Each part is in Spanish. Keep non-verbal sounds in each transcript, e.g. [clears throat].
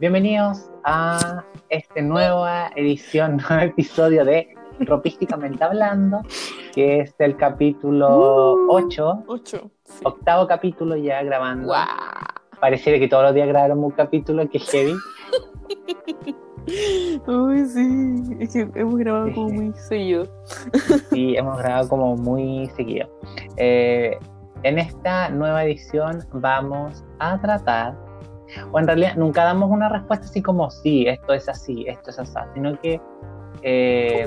Bienvenidos a esta nueva edición, [laughs] nuevo episodio de Ropísticamente Hablando, que es el capítulo 8, Uh, Ocho. octavo capítulo ya grabando. Guau. Pareciera que todos los días grabamos un capítulo, que heavy. [laughs] Uy, sí. Es que hemos grabado Sí, como sí. muy seguido. [laughs] y hemos grabado como muy seguido. Eh, en esta nueva edición vamos a tratar, o en realidad nunca damos una respuesta así como sí, esto es así, esto es así, sino que eh,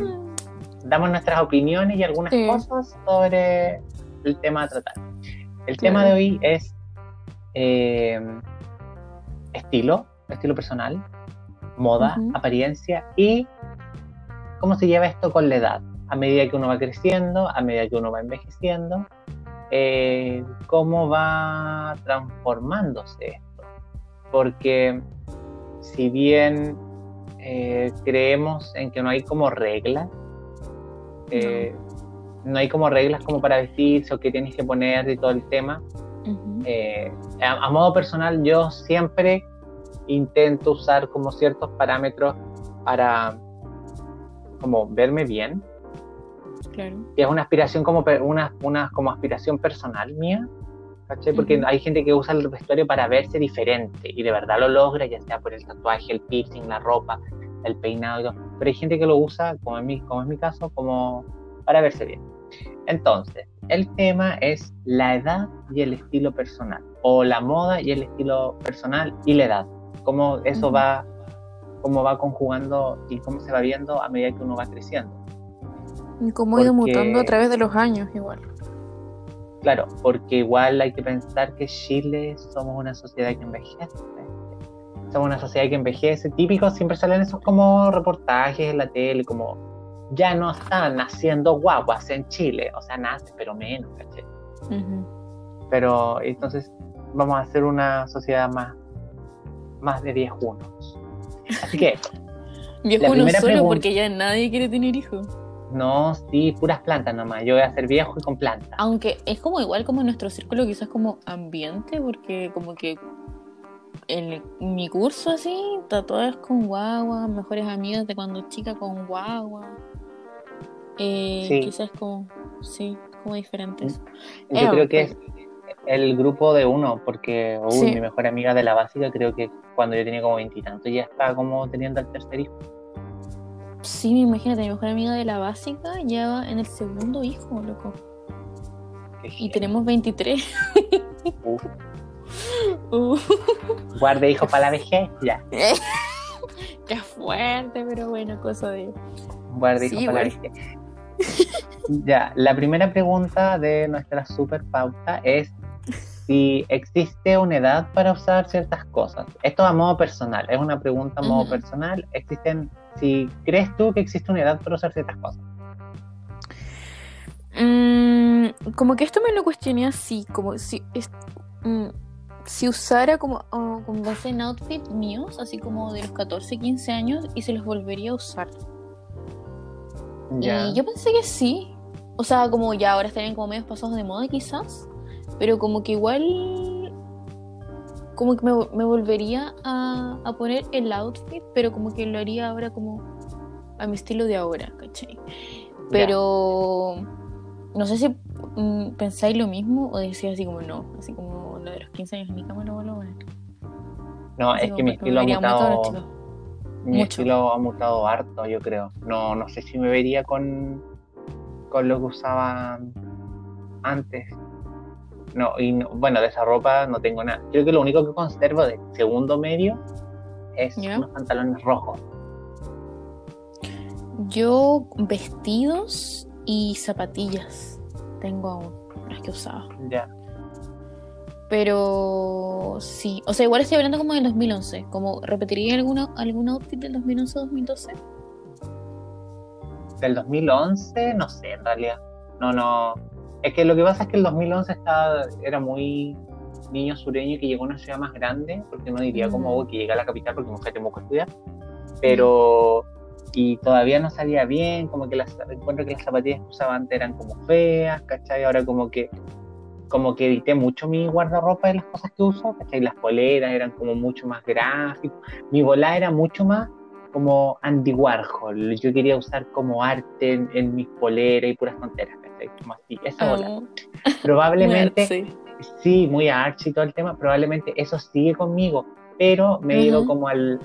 damos nuestras opiniones y algunas Sí. cosas sobre el tema a tratar. El Claro. tema de hoy es eh, estilo, estilo personal, moda, Ujú. apariencia y cómo se lleva esto con la edad. A medida que uno va creciendo, a medida que uno va envejeciendo, eh, cómo va transformándose esto. Porque si bien eh, creemos en que no hay como reglas, eh, no. hay como reglas como para vestirse o qué tienes que poner y todo el tema, eh, a, a modo personal yo siempre intento usar como ciertos parámetros para como verme bien Claro. y es una aspiración como una, una como aspiración personal mía ¿cachai? porque hay gente que usa el vestuario para verse diferente y de verdad lo logra ya sea por el tatuaje el piercing la ropa el peinado y todo. Pero hay gente que lo usa como en mi, como es mi caso como para verse bien. Entonces el tema es la edad y el estilo personal o la moda y el estilo personal y la edad. Cómo eso va cómo va conjugando y cómo se va viendo a medida que uno va creciendo. Y cómo ha ido mutando a través de los años, igual. Claro, porque igual hay que pensar que Chile somos una sociedad que envejece. Somos una sociedad que envejece. Típico, siempre salen esos como reportajes en la tele, como ya no están naciendo guaguas en Chile. O sea, nace, pero menos, ¿cachai? Ujú. Pero entonces vamos a hacer una sociedad más, más de viejunos. Así que, [laughs] primera solo pregunta- porque ya nadie quiere tener hijos. No, sí, puras plantas nomás. Yo voy a ser viejo y con plantas. Aunque es como igual como en nuestro círculo, quizás como ambiente, porque como que en mi curso así, tatuadas con guagua, mejores amigas de cuando chica con guagua. Eh, Sí. Quizás como, sí, como diferentes. Yo Eh, creo que pues- es el grupo de uno, porque uy, Sí. mi mejor amiga de la básica, creo que cuando yo tenía como veintitantos ya estaba como teniendo el tercer hijo. Sí, imagínate, mi mejor amiga de la básica ya va en el segundo hijo, loco. Y tenemos 23. Uf, Uh, [laughs] guarde hijo para la vejez, ya. [laughs] qué fuerte, pero bueno, cosa de... Guarde hijo Sí, para la vejez. ya, la primera pregunta de nuestra super pauta es si existe una edad para usar ciertas cosas. Esto a modo personal, es una pregunta a modo personal. Existen, si crees tú que existe una edad para usar ciertas cosas. Mm, como que esto me lo cuestioné así, como si, es- mm, si usara como, oh, como base en outfit míos, así como de los 14, 15 años, y se los volvería a usar. Ya. Y yo pensé que sí. O sea, como ya ahora estarían como medios pasados de moda quizás, pero como que igual... Como que me, me volvería a, a poner el outfit, pero como que lo haría ahora como a mi estilo de ahora, ¿cachai? Pero no sé si mm, pensáis lo mismo o decís así como no, así como lo de los 15 años ni cama lo vuelvo a poner. No, Así es que mi estilo ha mutado. Mi Mucho. estilo ha mutado harto, yo creo. No, no sé si me vería con, con lo que usaba antes. No, y no- bueno, de esa ropa no tengo nada. Creo que lo único que conservo de segundo medio es unos pantalones rojos. Yo vestidos y zapatillas tengo aún, las que usaba. Ya. Pero sí, o sea, igual estoy hablando como del 2011, como repetiría alguna algún outfit del 2011 o 2012. Del 2011, no sé, en realidad. No, no. Es que lo que pasa es que el 2011 estaba, era muy niño sureño que llegó a una ciudad más grande, porque no diría como Mm. "Oh, que llega a la capital porque a Temuco a estudiar. Pero. Y todavía no salía bien, como que las, encuentro que las zapatillas que usaba antes eran como feas, ¿cachai? Ahora como que como que edité mucho mi guardarropa de las cosas que uso, ¿cachai? Las poleras eran como mucho más gráficos, mi bola era mucho más como Andy Warhol, yo quería usar como arte en, mis poleras y puras tonteras, ¿cachai? Como así, esa bola. Oh. Probablemente, [laughs] Sí. sí, muy archi todo el tema, probablemente eso sigue conmigo, pero me he ido Ujú. como al,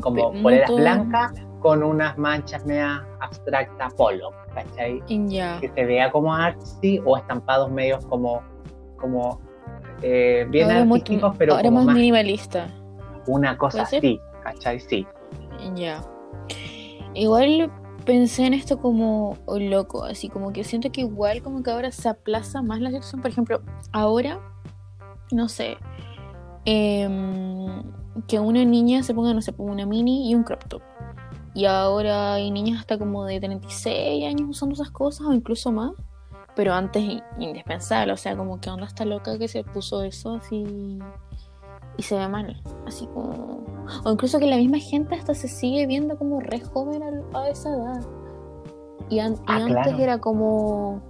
como poleras blancas con unas manchas media abstracta polo, ¿cachai? Que se vea como artsy o estampados medios como, como eh, bien Ahora muy- artísticos, pero ahora como más más minimalista. una cosa así, ¿cachai? Sí. Ya. Igual pensé en esto como oh, loco, así como que siento que igual como que ahora se aplaza más la situación. Por ejemplo, ahora, no sé, em, que una niña se ponga, no sé, ponga una mini y un crop top. Y ahora hay niñas hasta como de 36 años usando esas cosas o incluso más. Pero antes indispensable, o sea, como que onda está loca que se puso eso así y se ve mal. Así como. O incluso que la misma gente hasta se sigue viendo como re joven a, a esa edad. Y, an- y Ah, antes claro. era como.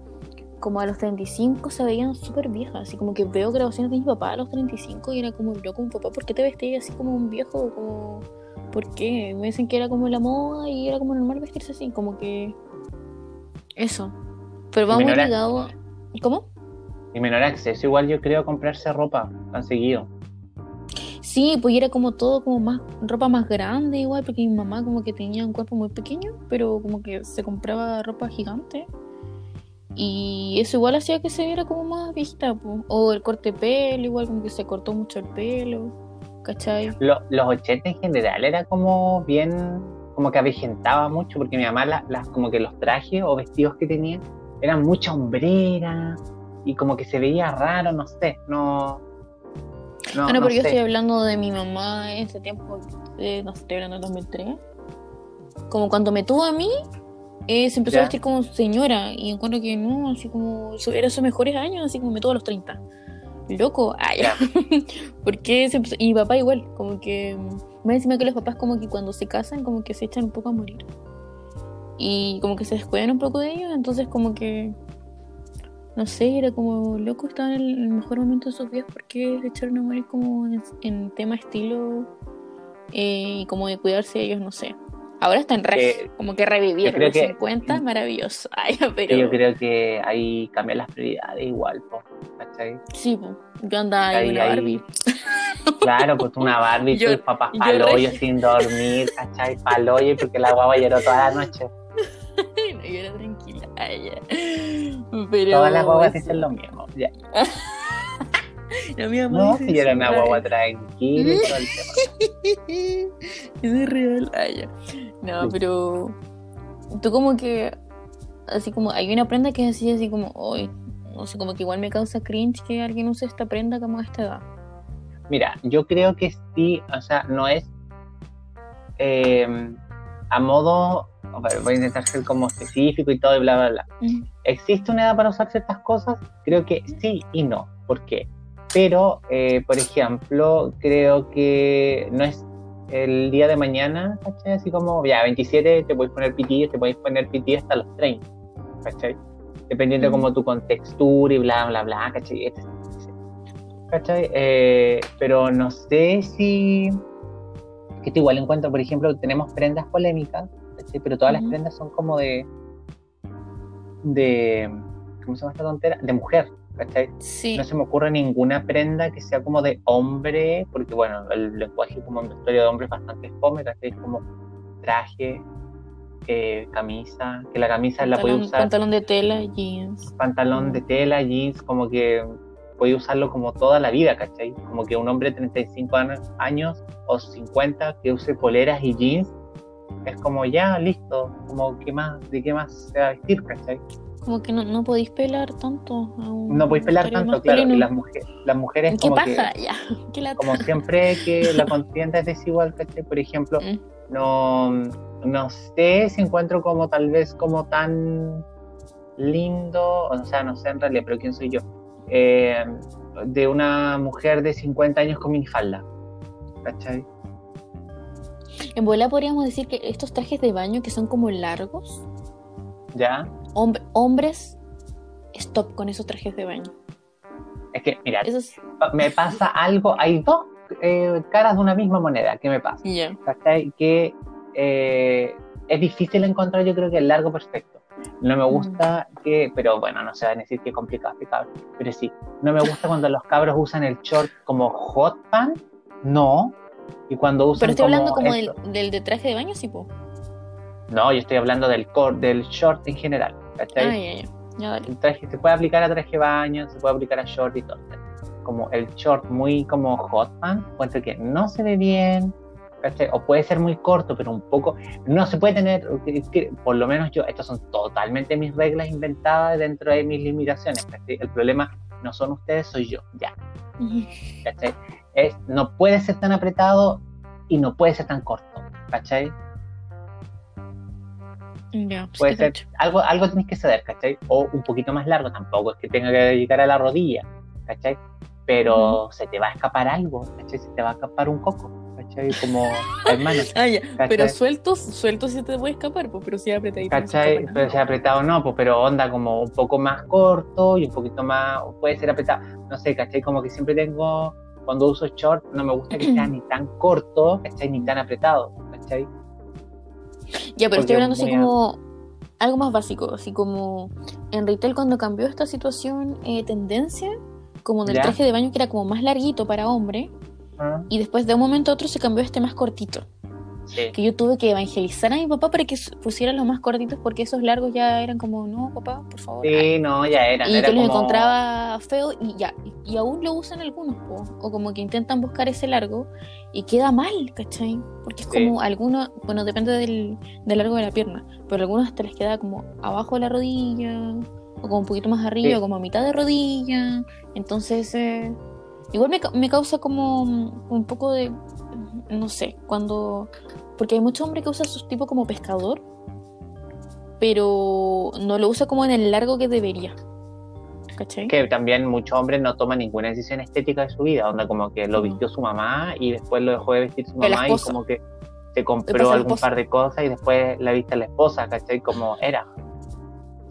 Como a los 35 se veían súper viejas. Así como que veo grabaciones de mi papá a los 35 y era como loco, un papá, ¿por qué te vestías así como un viejo? Como, ¿Por qué? Me dicen que era como la moda y era como normal vestirse así. Como que. Eso. Pero vamos a- ligado. a- ¿Cómo? Y menor acceso, igual yo creo comprarse ropa tan seguido. Sí, pues era como todo como más ropa más grande igual, porque mi mamá como que tenía un cuerpo muy pequeño, pero como que se compraba ropa gigante. Y eso igual hacía que se viera como más viejita, pues. O el corte de pelo, igual como que se cortó mucho el pelo, ¿cachai? Lo- los 80 en general era como bien, como que avejentaba mucho, porque mi mamá, la- las como que los trajes o vestidos que tenía eran mucha hombrera y como que se veía raro, no sé, no. No, ah, no, pero yo sé. estoy hablando de mi mamá en ese tiempo, eh, no sé, estoy hablando del 2003. Como cuando me tuvo a mí, eh, se empezó Ya. a vestir como señora y encuentro que no, así como su- era sus mejores años, así como me tuvo a los 30. Loco, ay, Ya. [laughs] ¿Por qué se empezó? Y mi papá igual, como que más encima que los papás como que cuando se casan como que se echan un poco a morir. Y como que se descuidan un poco de ellos, entonces como que no sé, era como loco, estaban en el mejor momento de sus vidas, ¿por qué se echaron a morir como en, en tema estilo eh, y como de cuidarse de ellos, no sé. Ahora están re, Eh, como que revivieron los que- 50, maravilloso. [laughs] Ay, pero yo creo que ahí cambian las prioridades igual, po, ¿cachai? sí, po, yo andaba ahí una ahí- Barbie. [laughs] Claro, pues una Barbie, Yo- tus papás yo paloyo re- sin dormir, ¿cachai? Paloyo porque la guagua lloró toda la noche. [laughs] No, yo era tranquila. Ay. Pero Todas las guaguas dicen lo mismo. Ya. La [laughs] mía No, si era una guagua tranquila y todo el tema. [laughs] Eso es real. Ay, ya. No, Sí. pero tú como que así como hay una prenda que es así así como hoy no sé como que igual me causa cringe que alguien use esta prenda como a esta edad. Mira, yo creo que sí, o sea, no es eh, a modo, ver, voy a intentar ser como específico y todo y bla, bla, bla. Mm. ¿Existe una edad para usar ciertas cosas? Creo que sí y no. ¿Por qué? Pero, eh, por ejemplo, creo que no es el día de mañana, ¿cachai? Así como, ya, 27 te puedes poner pití, te puedes poner pití hasta los 30, ¿cachai? Dependiendo Mm. como tu contextura y bla, bla, bla, ¿cachai? Etc. ¿Cachai? Eh, pero no sé si... Que igual encuentro, por ejemplo, tenemos prendas polémicas, ¿cachai? Pero todas las Ujú. prendas son como de... de ¿Cómo se llama esta tontera? De mujer, ¿cachai? Sí. No se me ocurre ninguna prenda que sea como de hombre, porque bueno, el lenguaje como en vestuario de hombre es bastante fome, ¿cachai? Es como traje, eh, camisa, que la camisa la puede pantalón, usar, pantalón de tela, jeans. pantalón de tela, jeans, como que puede usarlo como toda la vida, ¿cachai? Como que un hombre de 35 años, años o 50 que use poleras y jeans, es como ya, listo, como ¿qué más, de qué más se va a vestir, ¿cachai? Como que no, no podéis pelar tanto No podéis pelar tanto, claro, y las, mujeres las mujeres ¿Qué como que pasa? Ya. [laughs] ¿Qué la como siempre que la contienda es desigual, ¿cachai? Por ejemplo, Mm. no, no sé si encuentro como tal vez como tan lindo, o sea, no sé en realidad, pero ¿quién soy yo? Eh, de una mujer de 50 años con minifalda, ¿cachai? En bola podríamos decir que estos trajes de baño que son como largos, ¿Ya? hombre- hombres, stop con esos trajes de baño. Es que, mira, es. me pasa algo, hay dos eh, caras de una misma moneda. ¿Qué me pasa? Ya. ¿Cachai? Que eh, es difícil encontrar, yo creo que el largo perfecto. No me gusta que, pero bueno, no se va a decir que es complicado explicar, pero sí, no me gusta cuando los cabros usan el short como hot pants, no. Y cuando usan Pero estoy hablando como del, esto- del de traje de baño, sí, po. No, yo estoy hablando del core, del short en general. ¿cachai? Ah, ya, ya. Ya, dale. El traje se puede aplicar a traje de baño, se puede aplicar a short y todo. Como el short muy como hot pants, encuentro que no se ve bien, ¿cachai? O puede ser muy corto, pero un poco. No se puede tener, por lo menos yo, estas son totalmente mis reglas inventadas dentro de mis limitaciones. ¿cachai? El problema no son ustedes, soy yo, ya. [laughs] ¿cachai? Es, no puede ser tan apretado y no puede ser tan corto, ¿cachai? Ya, pues, Puede ser, algo, algo tienes que ceder, ¿cachai? O un poquito más largo, tampoco es que tenga que llegar a la rodilla, ¿cachai? Pero se te va a escapar algo, ¿cachai? Se te va a escapar un coco, ¿cachai? Como, hermano, [laughs] Ah. ¿cachai? Pero sueltos, sueltos sí te puede escapar, pues, pero sí apretadito. no ¿cachai? escapa Pero si apretado no, pues, pero onda como un poco más corto y un poquito más, puede ser apretado, no sé, ¿cachai? Como que siempre tengo, cuando uso short, no me gusta que sea ni [clears throat] tan corto, ¿cachai? Ni tan apretado, ¿cachai? Ya, pero Porque estoy hablando así como algo más básico, así como en retail cuando cambió esta situación eh, tendencia, como del Ya. traje de baño que era como más larguito para hombre, Ah, y después de un momento a otro se cambió a este más cortito. Sí. Que yo tuve que evangelizar a mi papá para que pusiera los más cortitos porque esos largos ya eran como, no, papá, por favor. Sí, no, ya era. y era que los como- encontraba feo y ya, y, aún lo usan algunos, po, o como que intentan buscar ese largo y queda mal, ¿cachai? Porque es Sí. como algunos, bueno, depende del, del largo de la pierna, pero algunos hasta les queda como abajo de la rodilla, o como un poquito más arriba, Sí. o como a mitad de rodilla, entonces eh, igual me, me causa como un poco de, no sé, cuando, porque hay mucho hombre que usa su tipo como pescador, pero no lo usa como en el largo que debería. ¿Cachai? que también muchos hombres no toman ninguna decisión estética de su vida, onda como que lo No. vistió su mamá y después lo dejó de vestir su mamá y como que se compró algún par de cosas y después la viste a la esposa, ¿cachai? Como era,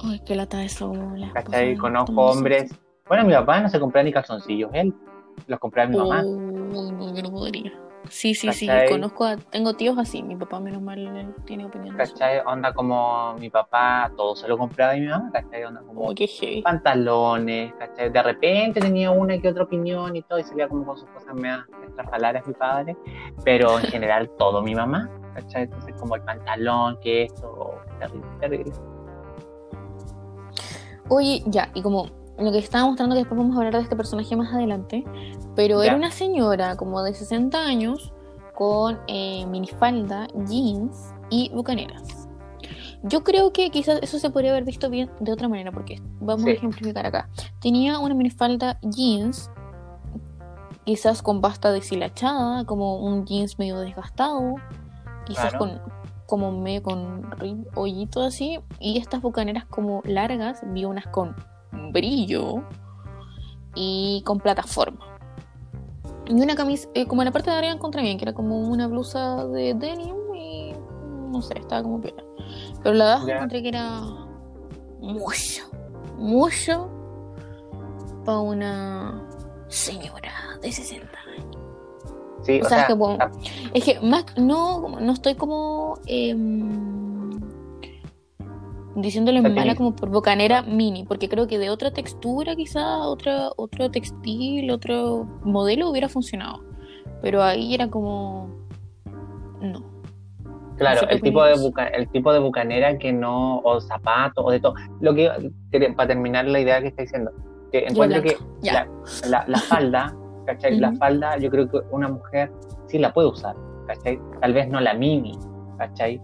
Ay, qué lata eso. La ¿cachai? Conozco hombres, bueno, mi papá no se compraba ni calzoncillos, él los compraba mi mamá, no, yo no podría. Sí, sí, sí. Conozco a, tengo tíos así. Mi papá, menos mal, tiene opinión. ¿cachai? Onda como mi papá todo se lo compraba y mi mamá, ¿cachai? Onda como qué pantalones, ¿cachai? De repente tenía una que otra opinión y todo, y salía como con sus cosas medio estrafalarias mi padre, pero en [laughs] general todo mi mamá, ¿cachai? Entonces como el pantalón, que esto, terrible, terrible. Oye, ya, y como lo que estaba mostrando, que después vamos a hablar de este personaje más adelante, pero Ya. era una señora como de 60 años con eh, minifalda, jeans y bucaneras. Yo creo que quizás eso se podría haber visto bien de otra manera, porque vamos Sí. a ejemplificar acá. Tenía una minifalda jeans, quizás con pasta deshilachada, como un jeans medio desgastado, quizás Claro. con como medio con hoyito así, y estas bucaneras como largas, vi unas con brillo y con plataforma. Y una camisa, eh, como en la parte de arriba encontré bien, que era como una blusa de denim y no sé, estaba como piola. Pero la de abajo encontré que era mucho, mucho para una señora de 60 años. Sí, O o, sea, sea, es que, bueno, ah, Es que más no, como- no estoy como em, diciéndole Satinista. mala como por bocanera mini, porque creo que de otra textura quizá, otra, otro textil, otro modelo hubiera funcionado. Pero ahí era como no. claro, no sé qué el tipo, de buca- el tipo de bucanera que no, o zapatos, o de todo. Lo que, para terminar la idea que está diciendo, que encuentro que la, la, la falda, ¿cachai? La falda, yo creo que una mujer sí la puede usar, ¿cachai? Tal vez no la mini, ¿cachai?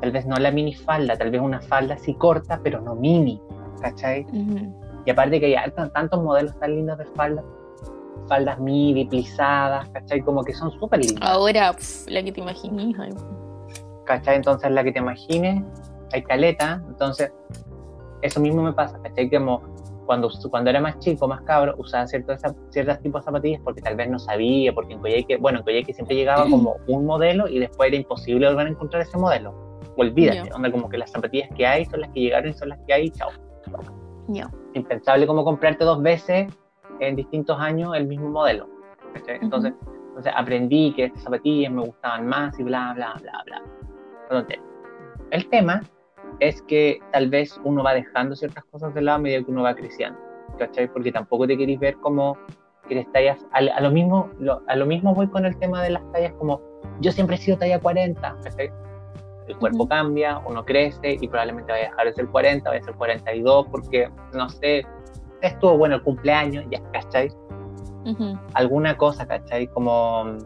Tal vez no la mini falda, tal vez una falda sí corta, pero no mini, ¿cachai? Y aparte que hay tan- tantos modelos tan lindos de faldas, faldas midi, plisadas, ¿cachai? Como que son súper lindas, Ahora, pf, la que te imaginas. ay, ¿cachai? Entonces la que te imagines, hay caleta, entonces eso mismo me pasa, ¿cachai? Como cuando, cuando era más chico, más cabro, usaba ciertos, ciertos tipos de zapatillas porque tal vez no sabía, porque en Coyhaique, bueno, en Coyhaique siempre llegaba [clears throat] como un modelo y después era imposible volver a encontrar ese modelo. Olvídate, Ya. onda como que las zapatillas que hay son las que llegaron y son las que hay, chao. Ya. Impensable como comprarte dos veces en distintos años el mismo modelo. ¿cachai? Entonces, entonces aprendí que estas zapatillas me gustaban más y bla, bla, bla, bla. Entonces, el tema es que tal vez uno va dejando ciertas cosas de lado a medida que uno va creciendo, ¿cachai? Porque tampoco te queréis ver como que eres tallas, a, a lo mismo, lo- a lo mismo voy con el tema de las tallas como yo siempre he sido talla 40, ¿cachai? El cuerpo Ujú. cambia, uno crece y probablemente vaya a dejar de ser 40, vaya a ser 42 porque, no sé, estuvo bueno el cumpleaños, ya, ¿cachai? Ujú. alguna cosa, ¿cachai? Como,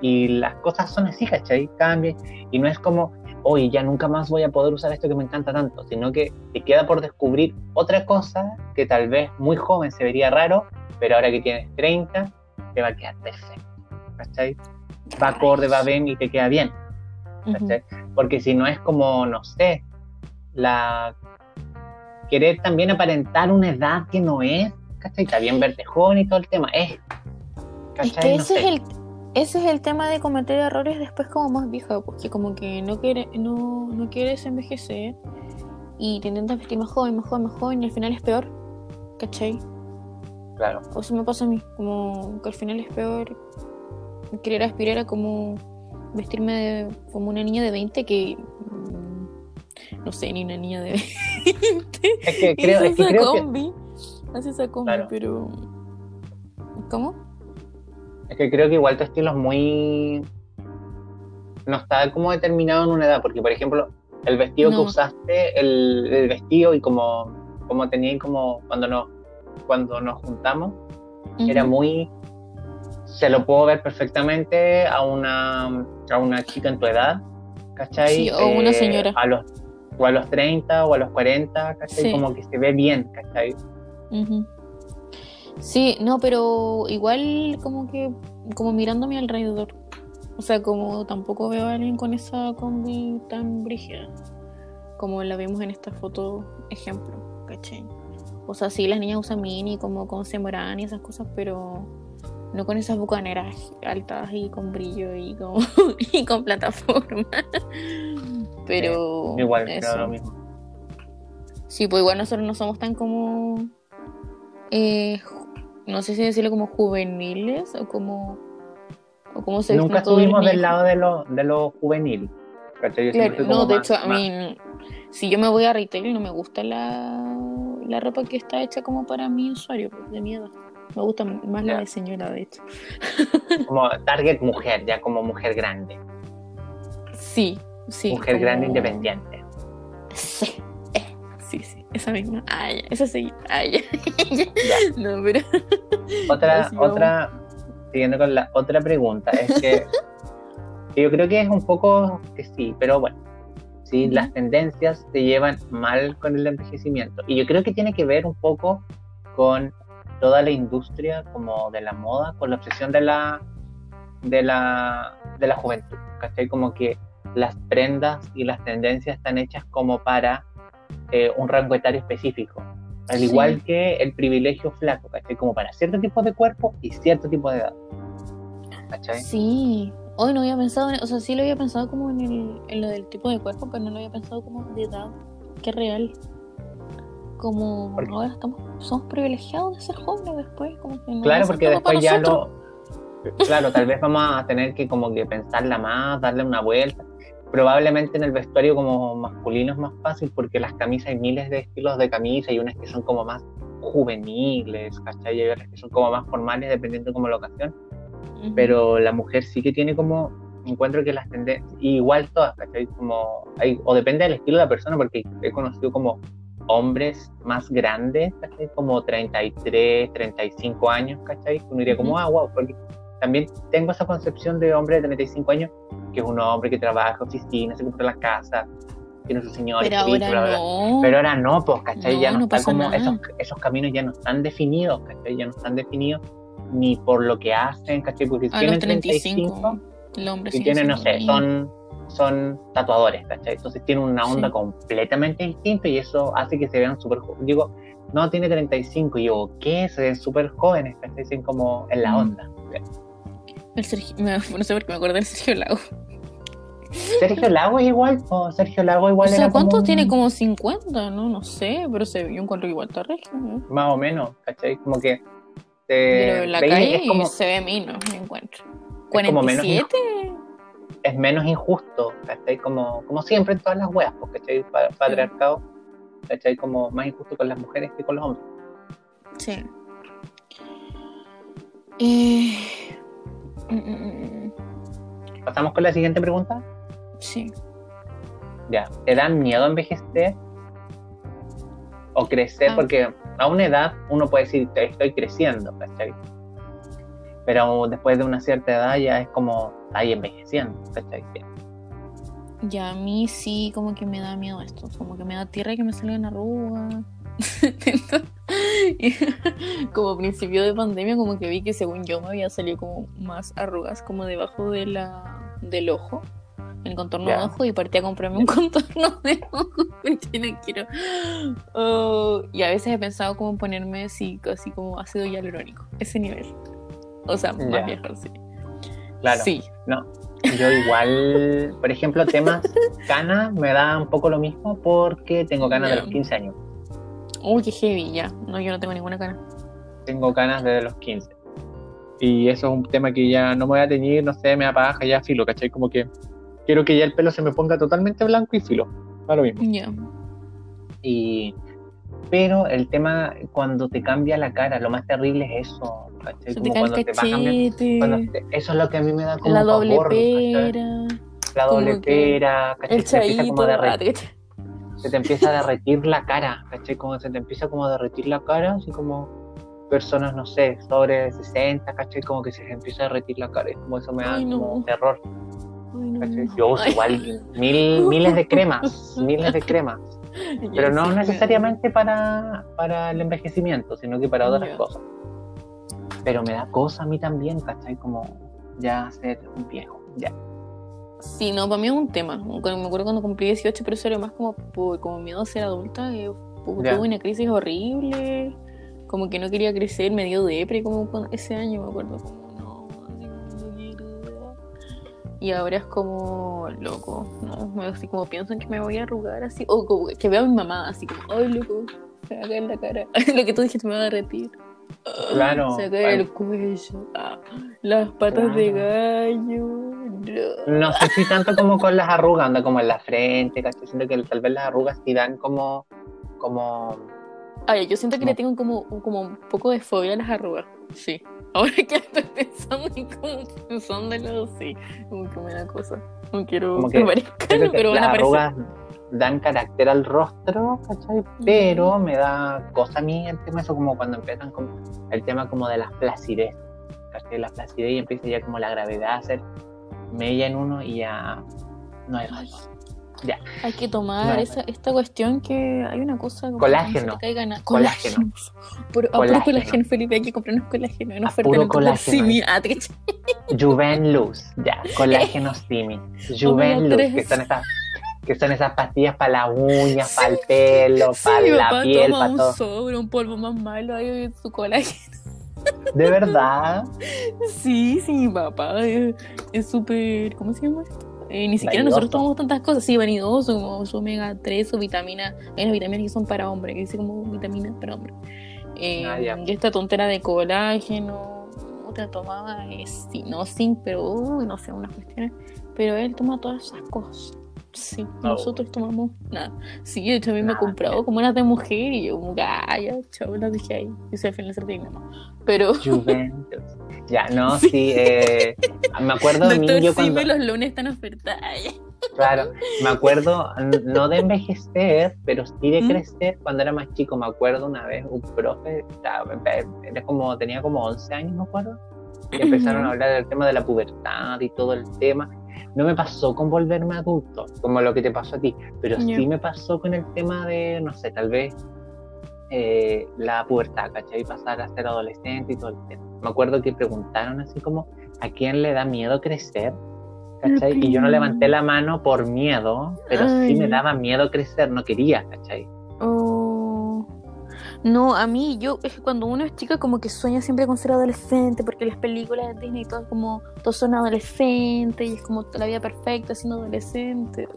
y las cosas son así, ¿cachai? Cambian, y no es como, oye, ya nunca más voy a poder usar esto que me encanta tanto, sino que te queda por descubrir otra cosa que tal vez muy joven se vería raro, pero ahora que tienes 30, te va a quedar perfecto, ¿cachai? Va acorde, va bien y te queda bien, Porque si no es como, no sé, la querer también aparentar una edad que no es, ¿cachai? Está bien verte joven y todo el tema, es, ese sé. es el ese es el tema de cometer errores después como más vieja, porque como que no quiere, no, no quieres envejecer y te intentas vestir más joven, más joven, más joven y al final es peor, ¿cachai? Claro, O eso me pasa a mí, como que al final es peor querer aspirar a como vestirme de- como una niña de 20 que mm, no sé, ni una niña de [laughs] 20. es que creo, Hace es que esa creo que, combi, hace esa combi, Claro. pero ¿cómo? es que creo que igual tu estilo es muy no está como determinado en una edad, porque por ejemplo, el vestido que usaste, el, el vestido y como, como tenía como cuando nos, cuando nos juntamos, era muy se lo puedo ver perfectamente a una a una chica en tu edad, ¿cachai? Sí, o una señora. A los, o a los 30 o a los 40, ¿cachai? Sí. Como que se ve bien, ¿cachai? Sí, no, pero igual como que, como mirando a mi alrededor. O sea, como tampoco veo a alguien con esa combi tan brígida. Como la vimos en esta foto ejemplo, ¿cachai? O sea, sí, las niñas usan mini como con sembrán y esas cosas, pero no con esas bucaneras altas y con brillo y, como, [laughs] y con plataforma. [laughs] Pero Igual, eso. lo mismo. Sí, pues igual nosotros no somos tan como. eh, no sé si decirlo como juveniles o como. O como se Nunca estuvimos del lado de lo, de lo juvenil. Claro, no, de más- hecho, a más- mí. Si yo me voy a retail, no me gusta la, la ropa que está hecha como para mi usuario, pues, de mi edad. Me gusta más la de señora, de hecho. [laughs] como target mujer, ya como mujer grande. Sí, sí. mujer grande independiente. Sí, eh, sí, sí, esa misma. Ah, ya, esa sí. Ah, ya. Ya. [laughs] No, pero. Otra, otra, siguiendo con la otra pregunta, es que, [laughs] yo creo que es un poco que sí, pero bueno, sí, las tendencias te llevan mal con el envejecimiento. Y yo creo que tiene que ver un poco con toda la industria como de la moda, con la obsesión de la, de la, de la juventud, ¿cachai? Como que las prendas y las tendencias están hechas como para eh, un rango etario específico. Al Sí. igual que el privilegio flaco, ¿cachai? Como para cierto tipo de cuerpo y cierto tipo de edad. ¿Cachai? Sí, hoy no había pensado, en- o sea, sí lo había pensado como en, el, en lo del tipo de cuerpo, pero no lo había pensado como de edad, que real. Como Porque- ahora estamos, somos privilegiados de ser jóvenes después, como que no Claro, porque después ya lo. Claro, tal vez [laughs] vamos a tener que como que pensarla más, darle una vuelta. Probablemente en el vestuario como masculino es más fácil porque las camisas hay miles de estilos de camisa y unas que son como más juveniles, ¿cachai? Y otras que son como más formales dependiendo como la ocasión. Ujú. pero la mujer sí que tiene como encuentro que las tendencias igual todas ¿cachai? como hay, o depende del estilo de la persona porque he conocido como hombres más grandes ¿cachai? como 33 35 años ¿cachai? uno diría como ah wow porque también tengo esa concepción de hombre de 35 años que es un hombre que trabaja oficina se compra la casa tiene su señora pero ahora no. pero ahora no, pues, ¿cachai? No, ya no, no está como, esos, esos caminos ya no están definidos, ¿cachai? Ya no están definidos ni por lo que hacen, ¿cachai? Porque si a tienen los 35, el hombre tienen, no sé, son, son tatuadores, ¿cachai? Entonces tienen una onda Sí. completamente distinta y eso hace que se vean súper jóvenes. Digo, no, tiene 35, y yo, ¿qué? Se ven súper jóvenes, ¿cachai? Dicen como en la Mm. onda. El Sergio, [laughs] no sé por qué me acordé del Sergio Lago. Sergio Lago es igual, o Sergio Lago O igual sea, era ¿cuántos como, tiene? Como 50, ¿no? No sé, pero se yo encuentro igual está regio. ¿no? Más o menos, ¿cachai? Como que Pero en la calle como, se ve menos, me encuentro. Es como menos 47. Es menos injusto, ¿cachai? Como, como siempre en todas las weas, porque ¿cachai? Pa- patriarcado, ¿cachai? Como más injusto con las mujeres que con los hombres. Sí. Eh, mm, mm, mm, Pasamos con la siguiente pregunta. sí. Ya, ¿te da miedo envejecer o crecer? Ah. Porque a una edad uno puede decir, "Te- estoy creciendo, ¿cachai? Pero después de una cierta edad ya es como, ahí envejeciendo, ¿cachai? Ya a mí sí como que me da miedo esto, como que me da tierra y que me salgan arrugas. [laughs] como principio de pandemia como que vi que según yo me había salido como más arrugas como debajo de la del ojo, el contorno Ya. de ojo y partí a comprarme un contorno [laughs] de ojo porque no quiero. Oh, y a veces he pensado como ponerme así, así como ácido hialurónico, ese nivel. O sea, más Ya. viejo, sí. Claro. Sí. No, yo igual, por ejemplo, temas canas me da un poco lo mismo porque tengo canas de los 15 años. Uy, qué heavy, ya. No, yo no tengo ninguna cara. Tengo canas desde los 15. Y eso es un tema que ya no me voy a teñir, no sé, me da paja, ya filo, ¿cachai? Como que quiero que ya el pelo se me ponga totalmente blanco y filo. Da lo mismo. Ya. Y, pero el tema, cuando te cambia la cara, lo más terrible es eso, ¿cachai? Se te Como el cuando te va a cambiar- cachete. te- eso es lo que a mí me da como la doble pavor, ¿cachai? pera. La doble pera, ¿cachai? El Se te empieza como chaito. a derretir- te caché. se te empieza a derretir la cara, ¿cachai? Como se te empieza como a derretir la cara, así como personas, no sé, sobre 60, ¿cachai? Como que se les empieza a derretir la cara, y como eso me da Ay, no. como terror, Ay, no. ¿cachai? Yo uso Ay. igual mil, miles de cremas, miles de cremas, [laughs] pero no sí, me da- necesariamente para, para el envejecimiento, sino que para otras cosas. Pero me da cosa a mí también, ¿cachai? Como ya ser un viejo, ya. Sí, no, para mí es un tema. Me acuerdo cuando cumplí 18, pero eso era más como, por, como miedo a ser adulta. eh. Tuve una crisis horrible. Como que no quería crecer, me dio depre como ese año, me acuerdo. Y ahora es como, loco, ¿no? Me- Así como pienso en que me voy a arrugar así. O como que veo a mi mamá así como, ay, loco, se a caer la cara. [laughs] Lo que tú dijiste me va a derretir. Claro, Se caer el cuello. ah, las patas de gallo. no. No sé si tanto como con las arrugas, anda como en la frente, ¿cachai? Siento que tal vez las arrugas sí dan como, como, Ay, yo siento que le tengo como, como un poco de fobia a las arrugas. Sí. Ahora que estoy pensando y [laughs] como pensándolo, sí. Como que me da cosa. No quiero Como que, que parezcan, pero van a las aparecer. dan carácter al rostro, ¿cachai? Pero me da cosa a mí el tema eso como cuando empiezan con el tema como de las flacidez, ¿cachai? La flacidez y empieza ya como la gravedad a hacer mella en uno y ya no hay Ay, Hay que tomar esa, esta cuestión que hay una cosa como Colágeno. que no se. Colágeno. Colágeno. Puro, Colágeno. colágeno, Felipe, hay que comprarnos colágeno. No A puro colágeno. Sí, ah. [laughs] Juven Luz, ya, colágeno [laughs] Simi. Juven Luz, que son esas que son esas pastillas para las uñas, para el pelo, Sí, para mi la papá piel, toma para un todo. sobre, un polvo más malo ahí en su colágeno. [laughs] De verdad. Sí, sí, papá es es súper. ¿Cómo se llama esto? Eh, ni siquiera Vanidoso. nosotros tomamos tantas cosas, sí, vanidoso, como su omega 3 o vitamina. Hay unas vitaminas que son para hombre, que dice como vitamina para hombre. Eh, Ah, y esta tontera de colágeno, otra tomaba eh, no zinc, pero uy, no sé, unas cuestiones. Pero él toma todas esas cosas. Sí, Oh. nosotros tomamos nada. Sí, de hecho a mí me ha Nada, comprado como unas de mujer y yo como, ah, ya, chao, las dejé ahí. Y se final se mi mamá. Pero, Juventus. [laughs] Ya, no, Sí. sí. eh, me acuerdo de mí, yo sí, cuando. me los lunes están ofertados. Claro, me acuerdo, no de [laughs] envejecer, pero sí de ¿Mm? crecer cuando era más chico. Me acuerdo una vez, un profe, era como, tenía como 11 años, me acuerdo, empezaron a hablar del tema de la pubertad y todo el tema. No me pasó con volverme adulto, como lo que te pasó a ti, pero sí me pasó con el tema de, no sé, tal vez eh, la pubertad, ¿cachai? Pasar a ser adolescente y todo el tema. Me acuerdo que preguntaron así como, ¿a quién le da miedo crecer? ¿Cachai? Y yo no levanté la mano por miedo, pero sí me daba miedo crecer, no quería, ¿cachai? Oh. No, a mí, yo, es que cuando uno es chica, como que sueña siempre con ser adolescente, porque las películas de Disney, todo como, todos son adolescentes, y es como la vida perfecta siendo adolescente.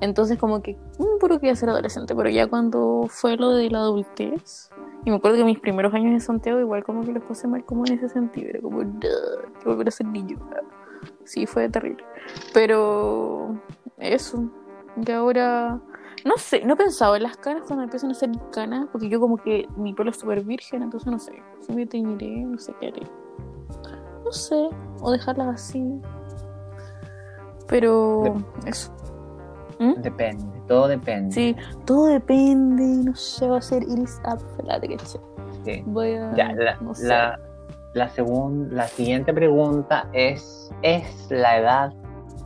Entonces, como que, mm, puro quería ser adolescente, pero ya cuando fue lo de la adultez, Y me acuerdo que mis primeros años en Santiago igual como que les pasé mal como en ese sentido. Era como, "Duh, que volver a ser niño. Sí, fue terrible. Pero eso, que ahora... No sé, no he pensado en las canas cuando empiezan a hacer canas, porque yo como que mi pelo es súper virgen, entonces no sé, si me teñiré, no sé qué haré. No sé, o dejarlas así. Pero eso. ¿Mm? Depende, todo depende. Sí, todo depende, no sé, va a ser iris espérate que. Sí. Voy a... Ya, la, no sé. la, la, segun- la siguiente pregunta es, ¿es la edad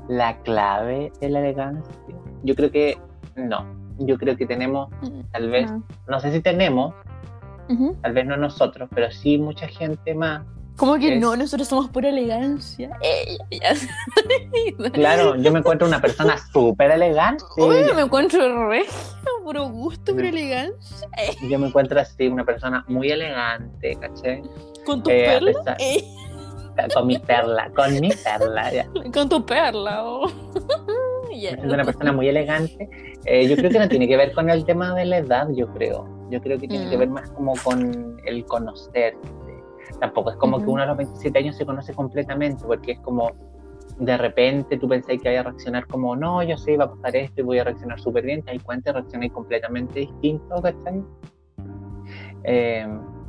la clave de la elegancia? Yo creo que no. Yo creo que tenemos, tal vez, No. no sé si tenemos, Ujú. tal vez no nosotros, pero sí mucha gente más. ¿Cómo que Es- no? Nosotros somos pura elegancia. [laughs] Claro, yo me encuentro una persona [laughs] súper elegante. Oye, me encuentro re, puro gusto, pura No. elegancia. Yo me encuentro así, una persona muy elegante, ¿caché? Con tu Eh, perla. pesar- Ey, Con mi perla, con mi perla, ya. [laughs] con tu perla. oh. Es una persona muy elegante. Eh, yo creo que no tiene que ver con el tema de la edad, yo creo. Yo creo que tiene que Mm. ver más como con el conocer. Tampoco es como que uno a los 27 años se conoce completamente, porque es como de repente tú pensás que vaya a reaccionar como, no, yo sé, va a pasar esto y voy a reaccionar súper bien, te das cuenta completamente distinto, ¿cachai? Eh,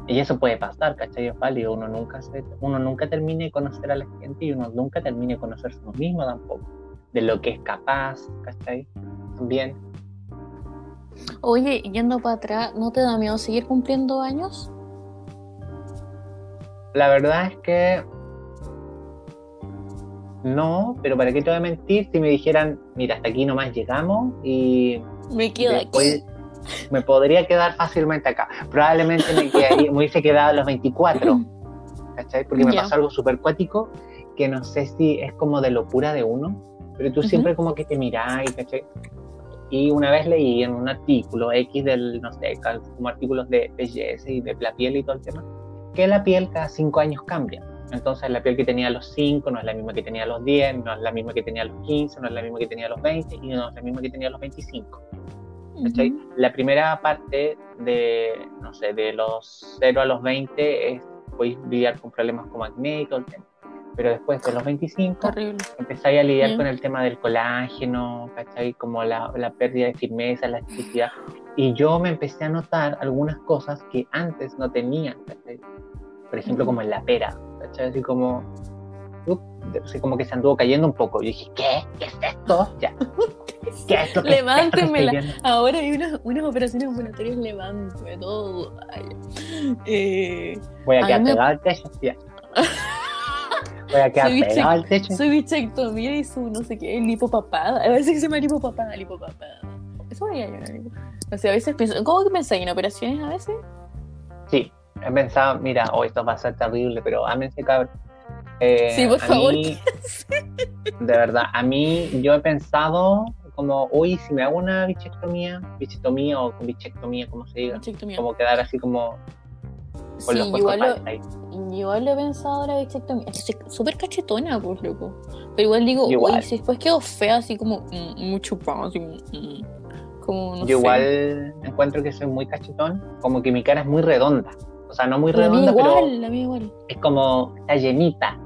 y eso puede pasar, ¿cachai? Es válido, uno nunca, se, uno nunca termina de conocer a la gente y uno nunca termina de conocerse a uno mismo tampoco, de lo que es capaz, ¿cachai? También. Oye, yendo para atrás, ¿no te da miedo seguir cumpliendo años? La verdad es que no, pero ¿para qué te voy a mentir si me dijeran, mira, hasta aquí nomás llegamos y Me quedo después aquí. me podría quedar fácilmente acá? Probablemente me, quedaría- me hubiese quedado a los 24, ¿cachai? Porque me pasó algo súper cuático que no sé si es como de locura de uno, pero tú Ujú. siempre como que te mirás, ¿cachai? Y una vez leí en un artículo X del, no sé, como artículos de belleza y de la piel y todo el tema, que la piel cada cinco años cambia. Entonces la piel que tenía a los 5 no es la misma que tenía a los 10, no es la misma que tenía a los 15, no es la misma que tenía a los 20 y no es la misma que tenía a los 25. ¿cachai? Ujú. La primera parte de, no sé, de los 0 a los 20 es, podéis lidiar con problemas como acné y todo el tema. Pero después de los 25 Terrible. empezáis a lidiar Ya. con el tema del colágeno, ¿cachai? Como la, la pérdida de firmeza, elasticidad. Y yo me empecé a notar algunas cosas que antes no tenía, ¿cachai? Por ejemplo, Ujú. como en la pera, ¿cachai? Así como, up, así como que se anduvo cayendo un poco. Yo dije, ¿qué? ¿Qué es esto? Ya. [laughs] ¿Qué es esto viendo? Ahora hay unas, unas operaciones ambulatorias, levántame todo. Ay, eh, Voy a quedar me- pegado al techo. Voy a quedar Soy biche- pegado al techo. Su bichectomía y su no sé qué, lipopapada. A veces que se llama lipopapada, lipopapada. Eso me yo, lipo. O sea, a veces pienso, ¿cómo que pensáis en operaciones a veces? Sí, he pensado, mira, oh, esto va a ser terrible, pero ámense, cabrón. Eh, Sí, por a favor. mí, [laughs] de verdad, a mí yo he pensado como, uy, si me hago una bichectomía, bichectomía o bichectomía, como se diga, Bichectomía. como quedar así como con Sí, los igual lo, igual lo he pensado que soy súper cachetona, pues, loco. Pero igual digo, Igual. uy, si después quedo fea, así como mm, mucho pan, así mm, como no Yo sé. igual encuentro que soy muy cachetón, como que mi cara es muy redonda. O sea, no muy La redonda, igual, pero la igual. es como está llenita,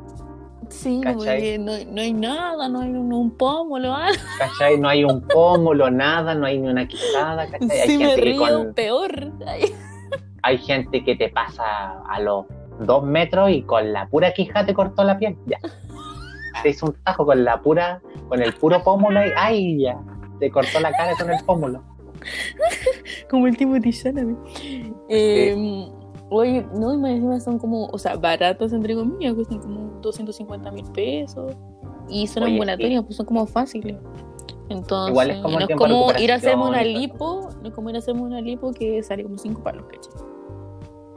Sí, como ¿Cachai? que no, no hay nada, no hay un, un pómulo, ah. ¿cachai? No hay un pómulo, nada, no hay ni una quijada, ¿cachai? Hay me gente que río, con- peor. Ay. hay gente que te pasa a los dos metros y con la pura quija te cortó la piel, ya. [laughs] Te hizo un tajo con la pura, con el puro pómulo y ¡ay! ya. Te cortó la cara con el pómulo. [laughs] Como el Timothy Chalamet. Eh, oye, no, y más encima son como, o sea, baratos entre comillas, cuestan como 250 mil pesos. Y son Oye, ambulatorios, pues son como fáciles. Entonces, Igual es como no es como ir a hacerme una lipo, no es como ir a hacerme una lipo que sale como 5 palos, ¿cachai?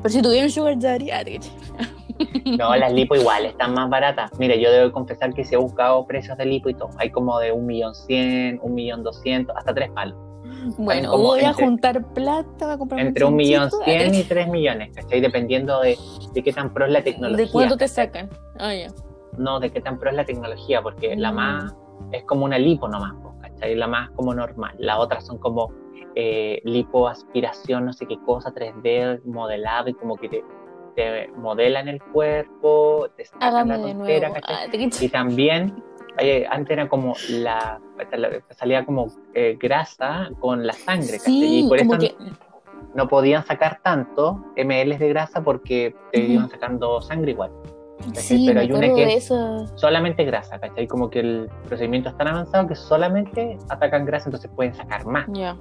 Pero si tuviera un sugar daddy, ah. No, las lipo igual están más baratas. Mire, yo debo confesar que se he buscado precios de lipo y todo. Hay como de un millón cien, un millón doscientos, hasta tres palos. Bueno, voy a juntar plata, voy a comprar Entre un millón cien y tres millones, ¿cachai? Dependiendo de, de qué tan pro es la tecnología. ¿De cuánto te sacan? Ah, ya. No, de qué tan pro es la tecnología, porque la Mm. más es como una lipo nomás. ¿cachai? La más como normal. Las otras son como eh, lipoaspiración, no sé qué cosa, 3D modelado y como que te, te modelan el cuerpo, te sacan Hágame la tontera. Ah, Y también, antes era como la, salía como eh, grasa con la sangre. Sí, y por eso que no podían sacar tanto ml de grasa porque te Ujú. iban sacando sangre igual. sí, Pero hay una que es solamente grasa, ¿cachai? Como que el procedimiento es tan avanzado que solamente atacan grasa, entonces pueden sacar más. Ya.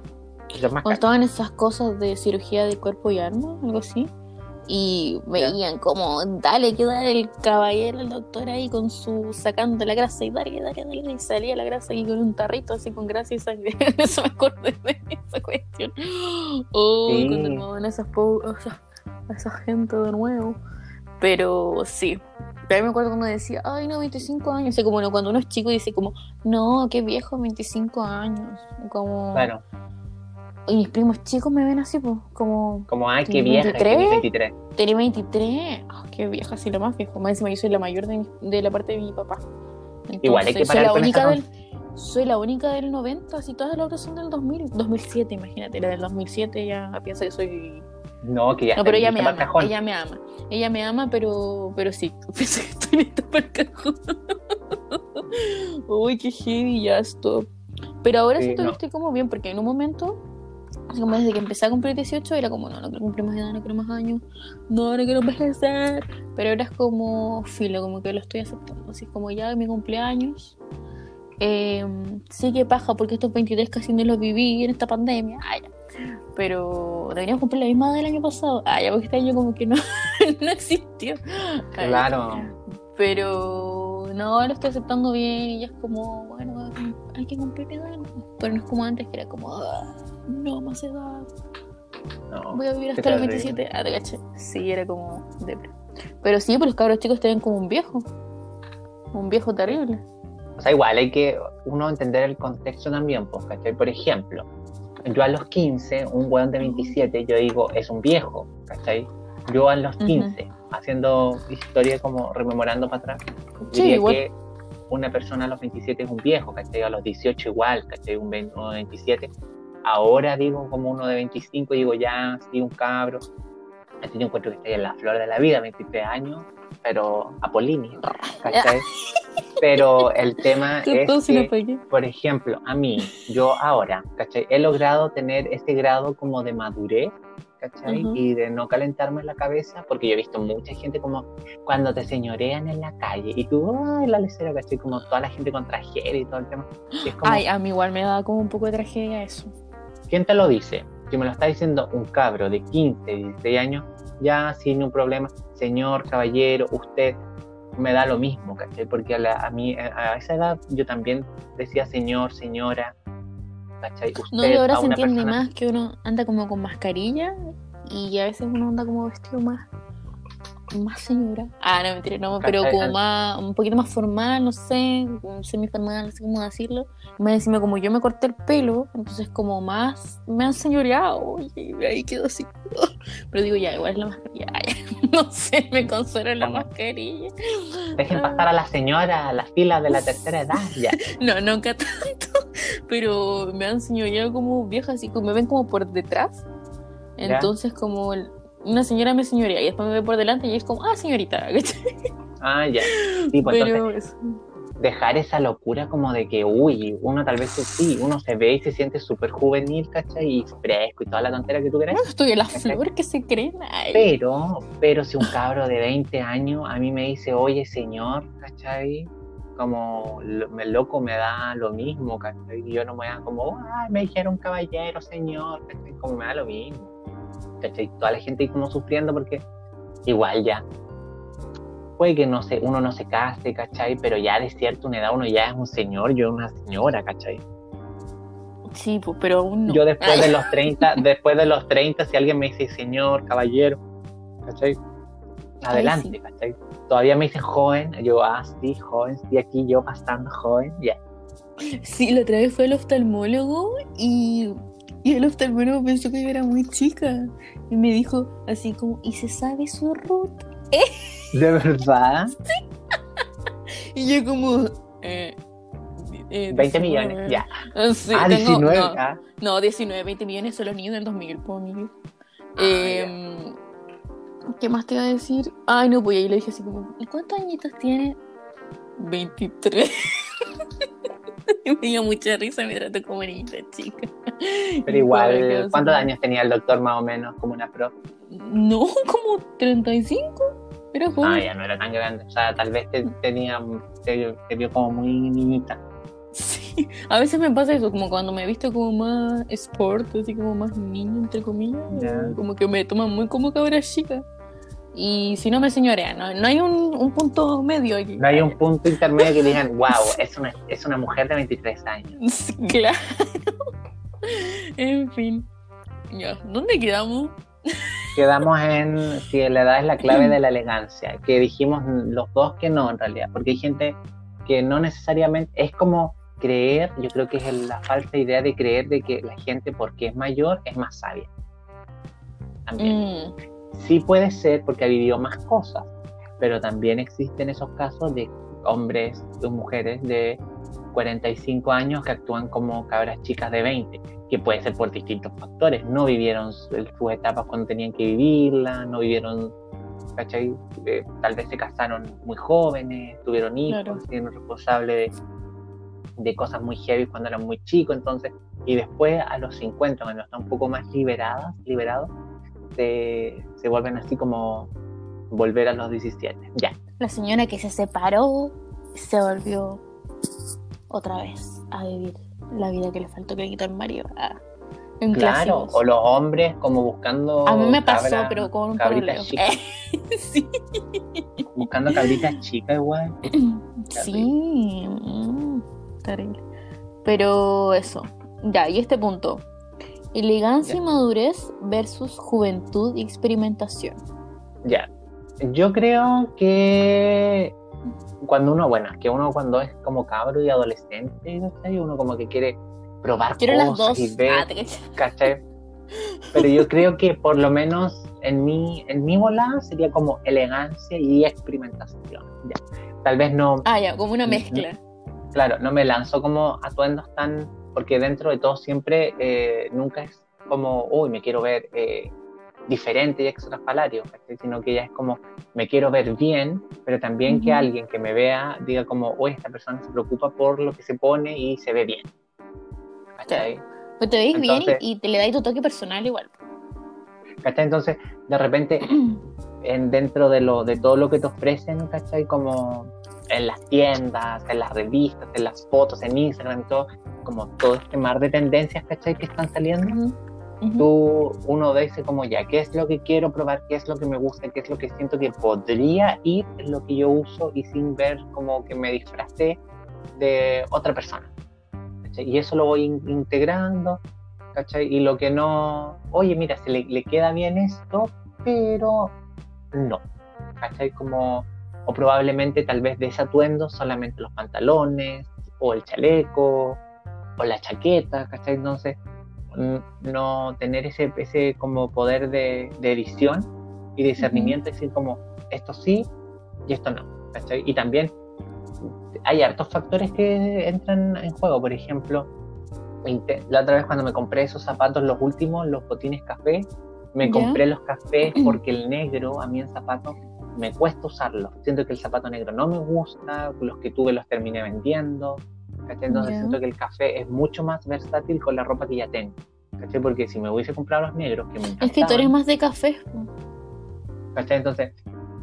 Más estaban esas cosas de cirugía de cuerpo y alma, algo así. Y veían como, dale, que dale el caballero, el doctor ahí con su, sacando la grasa y dale, dale, dale. Y salía la grasa ahí con un tarrito así con grasa y sangre. [laughs] Eso me acordé de esa cuestión. Oh, Sí. cuando armaban esas, esa gente de nuevo. Pero sí. Pero me acuerdo cuando decía, ay, no, 25 años. O sea, como no, cuando uno es chico dice como, no, qué viejo, 25 años. Como... Claro, Y mis primos chicos me ven así, pues, como, como, ay, qué ¿Tienes vieja, que 23? tiene 23. tenía 23, ah, qué vieja, así la más vieja. Más encima yo soy la mayor de, mi- de la parte de mi papá. Entonces, Igual hay que soy parar la con única del, Soy la única del 90, así todas las otras son del 2000, 2007, imagínate, la del 2007 ya piensa que soy... No, que ya No, pero ella me ama, cajón. ella me ama. Ella me ama, pero, pero sí, [laughs] piensa que estoy lista para el cajón. [laughs] Uy, qué heavy, ya stop. Pero ahora Sí, siento no. que estoy como bien, porque en un momento, así como desde que empecé a cumplir 18, era como, no, no quiero cumplir más edad, no quiero más años, no, no quiero envejecer. Pero ahora es como filo, como que lo estoy aceptando. Así es como ya mi cumpleaños. Eh, sí que paja, porque estos 23 casi no los viví en esta pandemia. Ah, ya. Pero deberíamos cumplir la misma edad del año pasado. Ah, ya, porque este año como que no, [laughs] no existió. Ah. Claro. Pero no, lo estoy aceptando bien y ya es como, bueno, hay que cumplir edad. Pero no es como antes, que era como, "Ah, no más edad, No. voy a vivir hasta los terrible. 27. Ah, te caché. Sí, era como depre. Pero sí, pues los cabros chicos te ven como un viejo. Un viejo terrible. O sea, igual hay que uno entender el contexto también, pues, ¿cachai? Por ejemplo, yo a los 15, un weón de 27, yo digo, es un viejo, ¿cachai? Yo a los Ujú. 15, haciendo historia como rememorando para atrás, Sí, diría igual. que una persona a los 27 es un viejo, ¿cachai? A los 18 igual, ¿cachai? Un 20 uno de 27. Ahora digo como uno de 25, digo ya, sí, un cabro. Así yo encuentro que estoy en la flor de la vida, 23 años, pero Apolini, ¿cachai? Pero el tema [laughs] es que, por ejemplo, a mí, yo ahora, ¿cachai? He logrado tener ese grado como de madurez, ¿cachai? Ujú. Y de no calentarme la cabeza, porque yo he visto mucha gente como cuando te señorean en la calle y tú, ay, la lecera, ¿cachai? Como toda la gente con trajera y todo el tema. Es como, Ay, a mí igual me da como un poco de tragedia eso. ¿Quién te lo dice? Si me lo está diciendo un cabro de 15, 16 años, ya sin un problema, señor, caballero, usted, me da lo mismo, ¿cachai? Porque a, la- a mí, a esa edad, yo también decía señor, señora, ¿cachai? Usted, No, y ahora se entiende persona- más que uno anda como con mascarilla y a veces uno anda como vestido más más señora. Ah, no, mentira, no, pero ¿Cachai? como más, un poquito más formal, no sé, semi-formal, no sé cómo decirlo. Más encima, como yo me corté el pelo, entonces como más me han señoreado y ahí quedó así. [laughs] Pero digo, ya, igual es la mascarilla. [laughs] Ay, no sé, me consuelo la mascarilla. Dejen pasar a la señora a la fila de la tercera [laughs] edad, ya. No, nunca tanto, pero me han señoreado como vieja, así como me ven como por detrás. Ya. Entonces, como el- una señora me señorea y después me ve por delante y es como, ah, señorita. [laughs] Ah, ya. Sí, pues entonces, Pero dejar esa locura como de que, uy, uno tal vez sí, uno se ve y se siente súper juvenil, ¿cachai? Y fresco y toda la tontera que tú quieras. No estoy en la ¿Cachai? flor que se creen. Ay. Pero, pero si un cabro de 20 años a mí me dice, oye, señor, ¿cachai? Como me loco me da lo mismo, ¿cachai? Y yo no me da como, ay, me dijeron caballero, señor, ¿cachai? Como me da lo mismo, ¿cachai? Toda la gente ahí como sufriendo porque igual ya. Puede que no se, uno no se case, ¿cachai? Pero ya de cierta una edad uno ya es un señor, yo una señora, ¿cachai? Sí, pues, pero aún no. Yo después Ay. de los 30, [laughs] después de los 30, si alguien me dice señor, caballero, ¿cachai? Adelante, sí. ¿cachai? Todavía me dicen joven, yo, ah, sí, joven, sí, aquí yo pasando joven, ya. Sí, la otra vez fue al oftalmólogo y, y el oftalmólogo pensó que yo era muy chica. Y me dijo así como, ¿y se sabe su ruta? [laughs] ¿De verdad? [laughs] Y yo como, eh, Eh, 20 19. millones, ya. Ah, sí, ah, tengo- 19. no, ah. no, 19, 20 millones son los niños del 2000, po, amigo. Ah, Em, ¿Qué más te iba a decir? Ay, no, pues ahí le dije así como, ¿y cuántos añitos tiene? 23. [laughs] [laughs] me dio mucha risa, me trató como niñita chica. Pero igual, ¿cuántos años tenía el doctor más o menos? Como una pro. No, como 35. Era joven. Ah, ya no era tan grande. O sea, tal vez te, tenía, te, te vio como muy niñita. Sí, a veces me pasa eso, como cuando me he visto como más sport, así como más niño, entre comillas, como que me toman muy como cabra chica. Y si no me señorean, no, no hay un, un punto medio aquí. No hay un punto intermedio que digan, wow, es una, es una mujer de 23 años. [laughs] Claro. en fin. Ya, ¿dónde quedamos? Quedamos en si la edad es la clave de la [clears throat] elegancia, que dijimos los dos que no en realidad, porque hay gente que no necesariamente, es como creer, yo creo que es la falsa idea de creer de que la gente porque es mayor es más sabia. También. Mm, Sí puede ser porque ha vivido más cosas, pero también existen esos casos de hombres o mujeres de 45 años que actúan como cabras chicas de 20, que puede ser por distintos factores. No vivieron su- sus etapas cuando tenían que vivirlas, no vivieron, ¿cachai? Eh, tal vez se casaron muy jóvenes, tuvieron hijos, Claro. fueron responsables de, de cosas muy heavy cuando eran muy chicos, entonces, y después a los 50, cuando están un poco más liberadas, liberados, se, se vuelven así como volver a los 17. Ya, La señora que se separó se volvió otra vez a vivir la vida que le faltó que le quitó el marido. Ah, en claro. clásicos. O los hombres como buscando. A mí me pasó, pero con un cabritas [laughs] sí. Buscando cabritas chicas igual. [clears throat] Sí, mm, terrible. Pero eso, ya, y este punto. Elegancia Ya. y madurez versus juventud y experimentación. Ya. Yo creo que cuando uno, bueno, que uno cuando es como cabro y adolescente, ¿cachai? Uno como que quiere probar Quiero las cosas dos. y ver, Ah, te. Pero yo creo que por lo menos en mi, en mi volada sería como elegancia y experimentación. Ya. Tal vez no, Ah, ya, como una mezcla. claro, no me lanzo como atuendos tan, porque dentro de todo siempre eh, nunca es como, uy, me quiero ver eh, diferente y extrafalario, ¿cachai? sino que ya es como, me quiero ver bien, pero también que alguien que me vea diga como, uy, esta persona se preocupa por lo que se pone y se ve bien. ¿Cachai? Pues te veis Entonces- bien y, y te le dais tu toque personal igual. ¿Cachai? Entonces, de repente, [clears throat] en, dentro de, lo, de todo lo que te ofrecen, ¿cachai? Como en las tiendas, en las revistas, en las fotos, en Instagram, todo, como todo este mar de tendencias, ¿cachai? Que están saliendo. Ujú, ujú. Tú, uno dice como ya, ¿qué es lo que quiero probar? ¿Qué es lo que me gusta? ¿Qué es lo que siento que podría ir? Es lo que yo uso y sin ver como que me disfracé de otra persona. ¿cachai? Y eso lo voy in- integrando, ¿cachai? Y lo que no, oye, mira, se le, le queda bien esto, pero no, ¿cachai? Como, o probablemente tal vez de ese atuendo solamente los pantalones, o el chaleco, o la chaqueta, ¿cachai? Entonces, mm, no tener ese, ese como poder de, de edición y discernimiento, decir como, esto sí y esto no, ¿cachai? Y también hay hartos factores que entran en juego, por ejemplo, la otra vez cuando me compré esos zapatos, los últimos, los botines café, me compré los cafés [clears throat] porque el negro, a mí el zapato, me cuesta usarlo. Siento que el zapato negro no me gusta, los que tuve los terminé vendiendo. ¿cachai? Entonces Ya. siento que el café es mucho más versátil con la ropa que ya tengo. ¿cachai? Porque si me hubiese comprado los negros, que me Es que tú eres más de café. Entonces,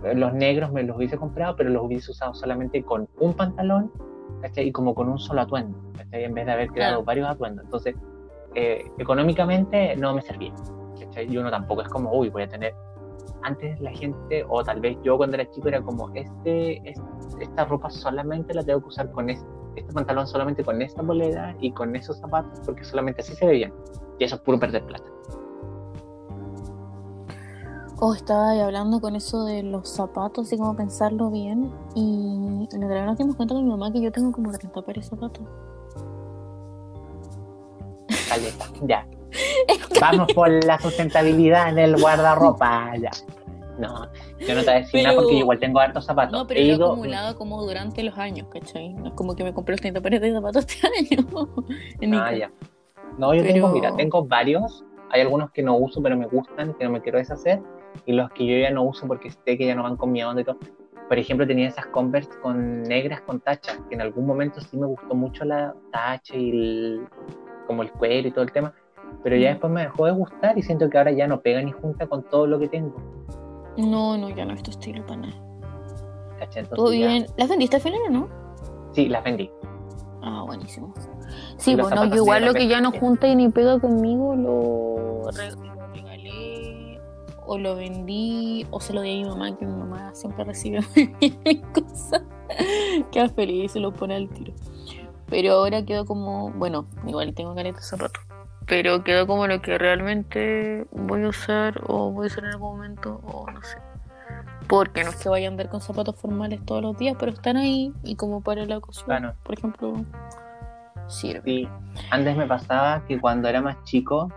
eh, los negros me los hubiese comprado, pero los hubiese usado solamente con un pantalón, ¿cachai? Y como con un solo atuendo, ¿cachai? En vez de haber creado Claro. varios atuendos. Entonces, eh, económicamente no me servía, ¿cachai? Y uno tampoco es como, uy, voy a tener... Antes la gente, o tal vez yo cuando era chico, era como, este, es- esta ropa solamente la tengo que usar con este, este pantalón solamente con esta bolera y con esos zapatos, porque solamente así se ve bien. Y eso es puro perder plata. Oh, estaba hablando con eso de los zapatos y cómo pensarlo bien. Y la verdad nos dimos cuenta con mi mamá que yo tengo como 30 pares de zapatos. Caleta, ya. [laughs] Vamos por la sustentabilidad en el guardarropa, ya. No, yo no te voy a decir nada porque igual tengo hartos zapatos. No, pero He ido- acumulado como durante los años, ¿cachai? No es como que me compré los 30 pares de zapatos este [laughs] año. en Ah, ya. No, yo Pero- tengo, mira, tengo varios. Hay algunos que no uso, pero me gustan, que no me quiero deshacer. Y los que yo ya no uso porque sé que ya no van con mi onda y todo. Por ejemplo, tenía esas Converse con negras con tachas, que en algún momento sí me gustó mucho la tacha y el- como el cuero y todo el tema. Pero ya Mm. después me dejó de gustar y siento que ahora ya no pega ni junta con todo lo que tengo. No, no, ya no es tu estilo para nada. ¿cachai? Entonces Todo ya- bien. ¿Las vendiste al final o no? Sí, las vendí. Ah, buenísimo. Sí, Y los bueno, zapatos yo igual lo que ya no vendí. junta y ni pega conmigo lo, re- lo regalé o lo vendí o se lo di a mi mamá, que mi mamá siempre recibe mis [laughs] cosas. Queda feliz y se lo pone al tiro. Pero ahora quedó como, bueno, igual tengo caleta de zapatos. Pero quedó como lo que realmente voy a usar o voy a usar en algún momento o no sé. Porque no es que vaya a andar con zapatos formales todos los días, pero están ahí y como para la ocasión, Claro. por ejemplo, sirve. Sí, antes me pasaba que cuando era más chico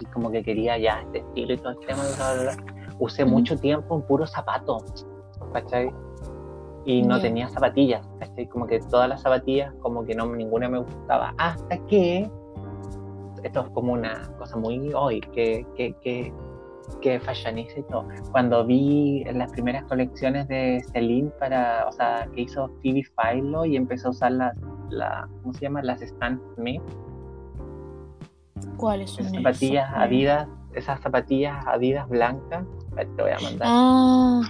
y como que quería ya este estilo y todo el tema, bla, bla, bla, usé mucho tiempo en puro zapato, ¿cachai? Y no tenía zapatillas, ¿cachai? Como que todas las zapatillas, como que no ninguna me gustaba, hasta que esto es como una cosa muy hoy, que, que, que, que fashioniza y todo. Cuando vi las primeras colecciones de Celine para, o sea, que hizo Phoebe Philo y empezó a usar las, la, ¿cómo se llama? Las Stan Smith, ¿Cuáles son esas esas? zapatillas Adidas, esas zapatillas Adidas blancas, te voy a mandar, Ah,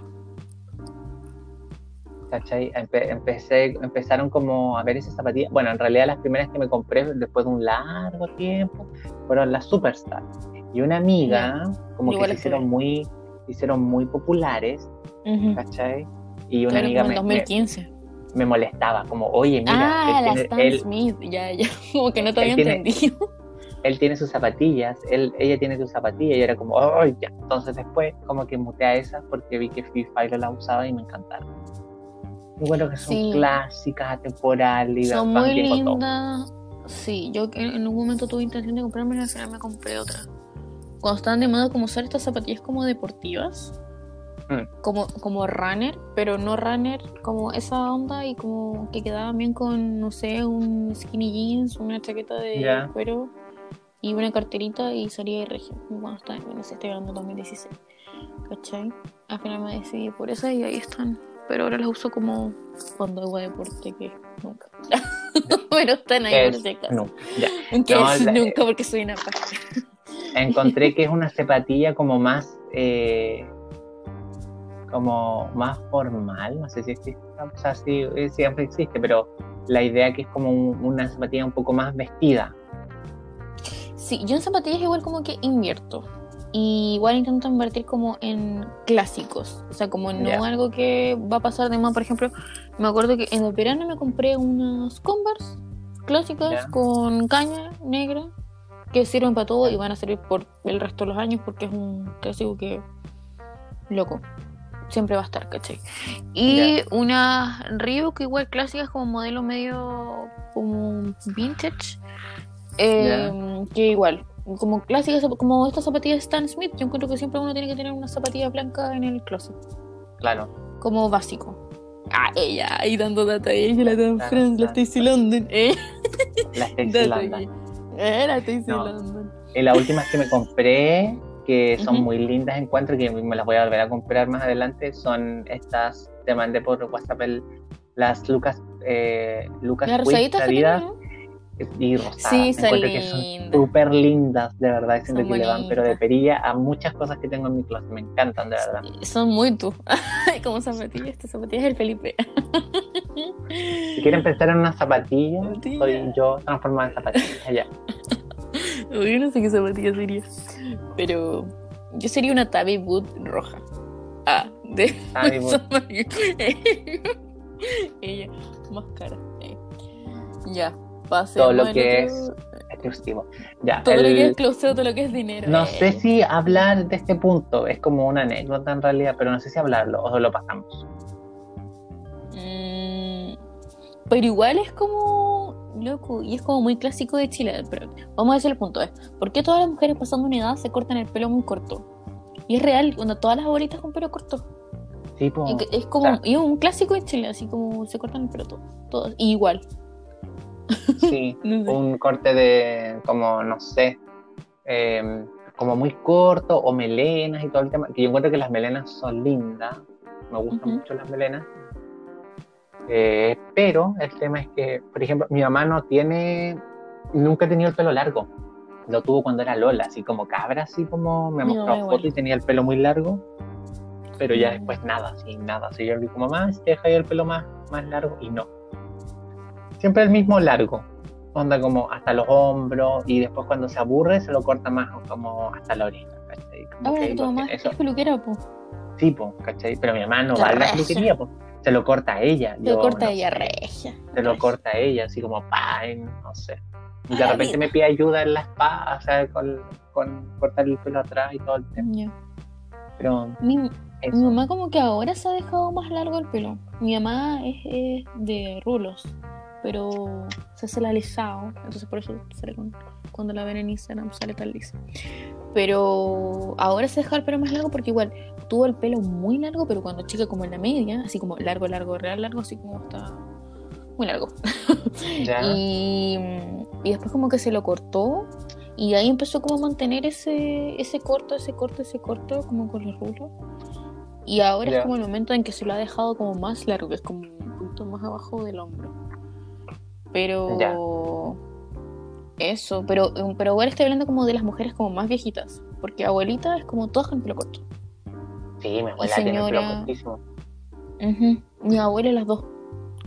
¿cachai? Empe- empecé, empezaron como a ver esas zapatillas, bueno, en realidad las primeras que me compré después de un largo tiempo fueron las Superstar. Y una amiga, como que se hicieron muy, hicieron muy populares. ¿cachai? Y una amiga como en me, me- 2015. me molestaba, como, oye, mira, ah, él, la tiene, Stan él- Smith, ya, ya. [laughs] Como que no te había tiene- entendido. él tiene sus zapatillas, él, ella tiene sus zapatillas, y era como, oh, ya. Entonces después, como que muté a esas porque vi que Free Fire la usaba y me encantaron. Y bueno, que son Sí. clásicas, atemporales, y Son muy lindas. Sí, yo en un momento tuve intención de comprarme, al final me compré otra. Cuando estaban de moda como usar estas zapatillas como deportivas. Mm. Como, como runner, pero no runner, como esa onda y como que quedaban bien con, no sé, un skinny jeans, una chaqueta de Ya. cuero y una carterita y salía de regio. Cuando estaba, no sé, estoy hablando de 2016. ¿Cachai? Al final me decidí por esa y ahí están. Pero ahora las uso como cuando hago deporte, que nunca. [laughs] pero están ahí por si acaso. no, ya. Aunque No, es la- nunca porque soy una paja. [laughs] Encontré que es una zapatilla como más, eh, como más formal, no sé si existe, o sea, sí, eh, siempre existe, pero la idea que es como un- una zapatilla un poco más vestida. Sí, yo en zapatillas igual como que invierto. Y igual intento invertir como en clásicos. O sea, como no algo que va a pasar de moda. Por ejemplo, me acuerdo que en el verano me compré unas Converse clásicas con caña negra que sirven para todo y van a servir por el resto de los años porque es un clásico que, loco, siempre va a estar, ¿cachai? Y Ya. unas Reebok igual clásicas como modelo medio como vintage. eh, que igual, como clásicas, como estas zapatillas Stan Smith, yo encuentro que siempre uno tiene que tener una zapatilla blanca en el closet, Claro, como básico. Ah, ella, ahí dando data, ella la Dan Claro, France, la. Stacy London, eh. la Stacy London. eh, la Stacy No. London. Y las últimas que me compré, que son muy lindas, encuentro que me las voy a volver a comprar más adelante, son estas, te mandé por WhatsApp el- las Lucas, eh, Lucas Las Quick. Y rosadas. Sí, son encuentro que son lindas. súper lindas, de verdad, siento Son que le van, pero de perilla a muchas cosas que tengo en mi closet, me encantan, de verdad. Son muy tú. [laughs] como zapatillas, estas zapatillas del Felipe. Si quieren pensar en una zapatilla, Zapatilla. soy yo transformada en zapatilla, ya. [laughs] Uy, Yo no sé qué zapatilla sería. Pero yo sería una Tabby Boot roja. Ah, de Tabby [laughs] Boot. Ella, más cara. eh. Ya, pasemos Todo lo que otro- Exclusivo. Ya, Todo lo que es closet, todo lo que es dinero. No eh. sé si hablar de este punto es como una anécdota en realidad, pero no sé si hablarlo o lo pasamos. Mm, pero igual es como loco y es como muy clásico de Chile. Pero vamos a decir el punto: es ¿por qué todas las mujeres pasando una edad se cortan el pelo muy corto? Y es real, cuando todas las abuelitas con pelo corto. Sí, que- Es como Claro. y es un clásico en Chile, así como se cortan el pelo todos. todos. Y igual. Sí, [laughs] No sé. un corte de, como, no sé, eh, como muy corto o melenas y todo el tema. Que yo encuentro que las melenas son lindas, me gustan mucho las melenas. Eh, pero el tema es que, por ejemplo, mi mamá no tiene, nunca ha tenido el pelo largo. Lo tuvo cuando era Lola, así como cabra, así como me mamá fotos igual. y tenía el pelo muy largo. Pero ya Mm. después nada, así nada. Así yo le digo, mamá, si te deja el pelo más, más largo, y no. Siempre el mismo largo. Onda como hasta los hombros, y después cuando se aburre se lo corta más como hasta la oreja, ¿cachai? Como Ahora que tu lo mamá es peluquera, po. sí, po, ¿cachai? Pero mi mamá no La va a la peluquería, po. Se lo corta a ella. Te yo corta no ella sé. regia. Se lo corta a ella, así como, pa, no sé. Y de Ay, repente me pide ayuda en la espada, o sea, con, con cortar el pelo atrás y todo el tema. Ya. Pero Mi, mi mamá como que ahora se ha dejado más largo el pelo. Mi mamá es, es de rulos, pero se hace la alisado, entonces por eso sale con- cuando la ven en Instagram sale tan lisa. Pero ahora se deja el pelo más largo porque igual tuvo el pelo muy largo, pero cuando chica como en la media, así como largo, largo, real largo, así como está muy largo. [laughs] Ya. Y, y después como que se lo cortó y ahí empezó como a mantener ese, ese corto, ese corto, ese corto, como con los rulos. Y ahora es como el momento en que se lo ha dejado como más largo, que es como un punto más abajo del hombro. Pero Ya. eso, pero, pero ahora estoy hablando como de las mujeres como más viejitas, porque abuelita es como todas con el pelo corto. Sí, mi abuela tiene el pelo señora- cortísimo. Ujú. Mi abuela las dos.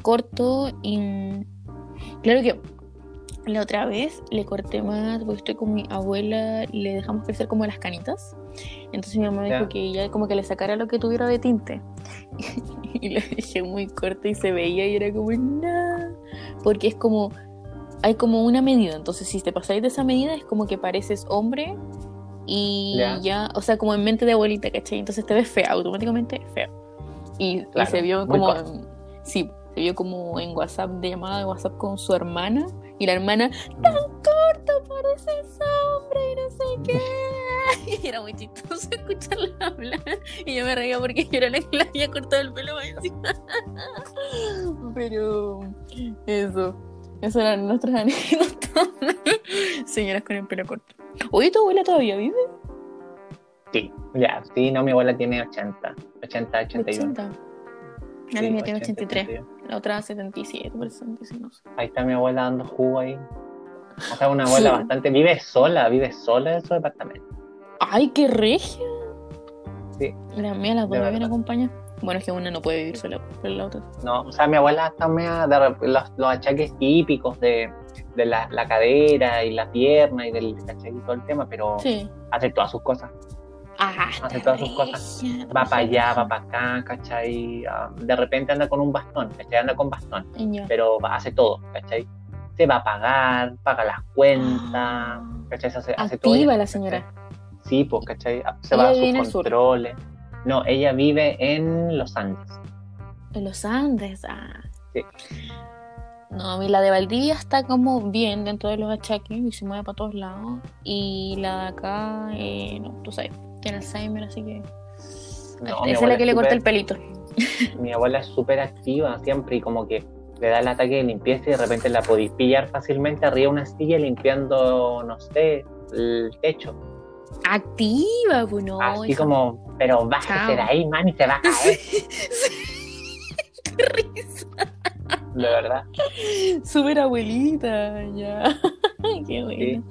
Corto y... Claro que la otra vez le corté más porque estoy con mi abuela le dejamos crecer como las canitas. Entonces mi mamá dijo que ella como que le sacara lo que tuviera de tinte. [laughs] y le dejé muy corto y se veía y era como nada. Porque es como... Hay como una medida. Entonces si te pasáis de esa medida es como que pareces hombre y Ya. ya, o sea, como en mente de abuelita, ¿cachai? Entonces te ves fea, automáticamente fea. Y, y Claro, se vio como, sí, se vio como en WhatsApp, de llamada de WhatsApp con su hermana, y la hermana, tan corto, pareces hombre, y no sé qué. [laughs] Y era muy chistoso escucharla hablar, y yo me reía porque yo era la que le había cortado el pelo más encima. [laughs] Pero, eso, eso eran nuestras anécdotas. [laughs] Señoras con el pelo corto. Oye, ¿tu abuela todavía vive? Sí, ya, sí, no, mi abuela tiene 80, 80, 81. 80. La Sí, mía tiene 80, 83. 81. La otra 77, parece 76, no sé. Ahí está mi abuela dando jugo ahí. O sea, una abuela Sí. bastante, vive sola, vive sola en su departamento. ¡Ay, qué regia! Sí, La mía, las dos me vienen acompañar. Bueno, es que una no puede vivir sola, pero la otra. no, o sea, mi abuela está media de los, los achaques típicos de, de la, la cadera y la pierna y del y todo el tema, pero Sí. hace todas sus cosas. Ah, Hace todas sus cosas. Va para allá, va para acá, ¿cachai? De repente anda con un bastón, ¿cachai? Anda con bastón, pero hace todo, ¿cachai? Se va a pagar, paga las cuentas, Ah. ¿cachai? Se hace, hace todo. Activa la ¿cachai? señora. Sí, pues, ¿cachai? Se Ella va a sus sur. controles. No, ella vive en los Andes. En los Andes. Ah. Sí. No, la de Valdivia está como bien dentro de los achaques y se mueve para todos lados. Y la de acá, eh, no, tú sabes, tiene Alzheimer, así que. No, Esa es la que le corta el pelito. [laughs] Mi abuela es súper activa siempre y como que le da el ataque de limpieza y de repente la podéis pillar fácilmente arriba de una silla limpiando, no sé, el techo. Activa, pues no. Así como, pero bájese de ahí, man, y se va a caer. [laughs] [laughs] Qué risa. De verdad. Súper abuelita, ya. Qué bueno. Sí,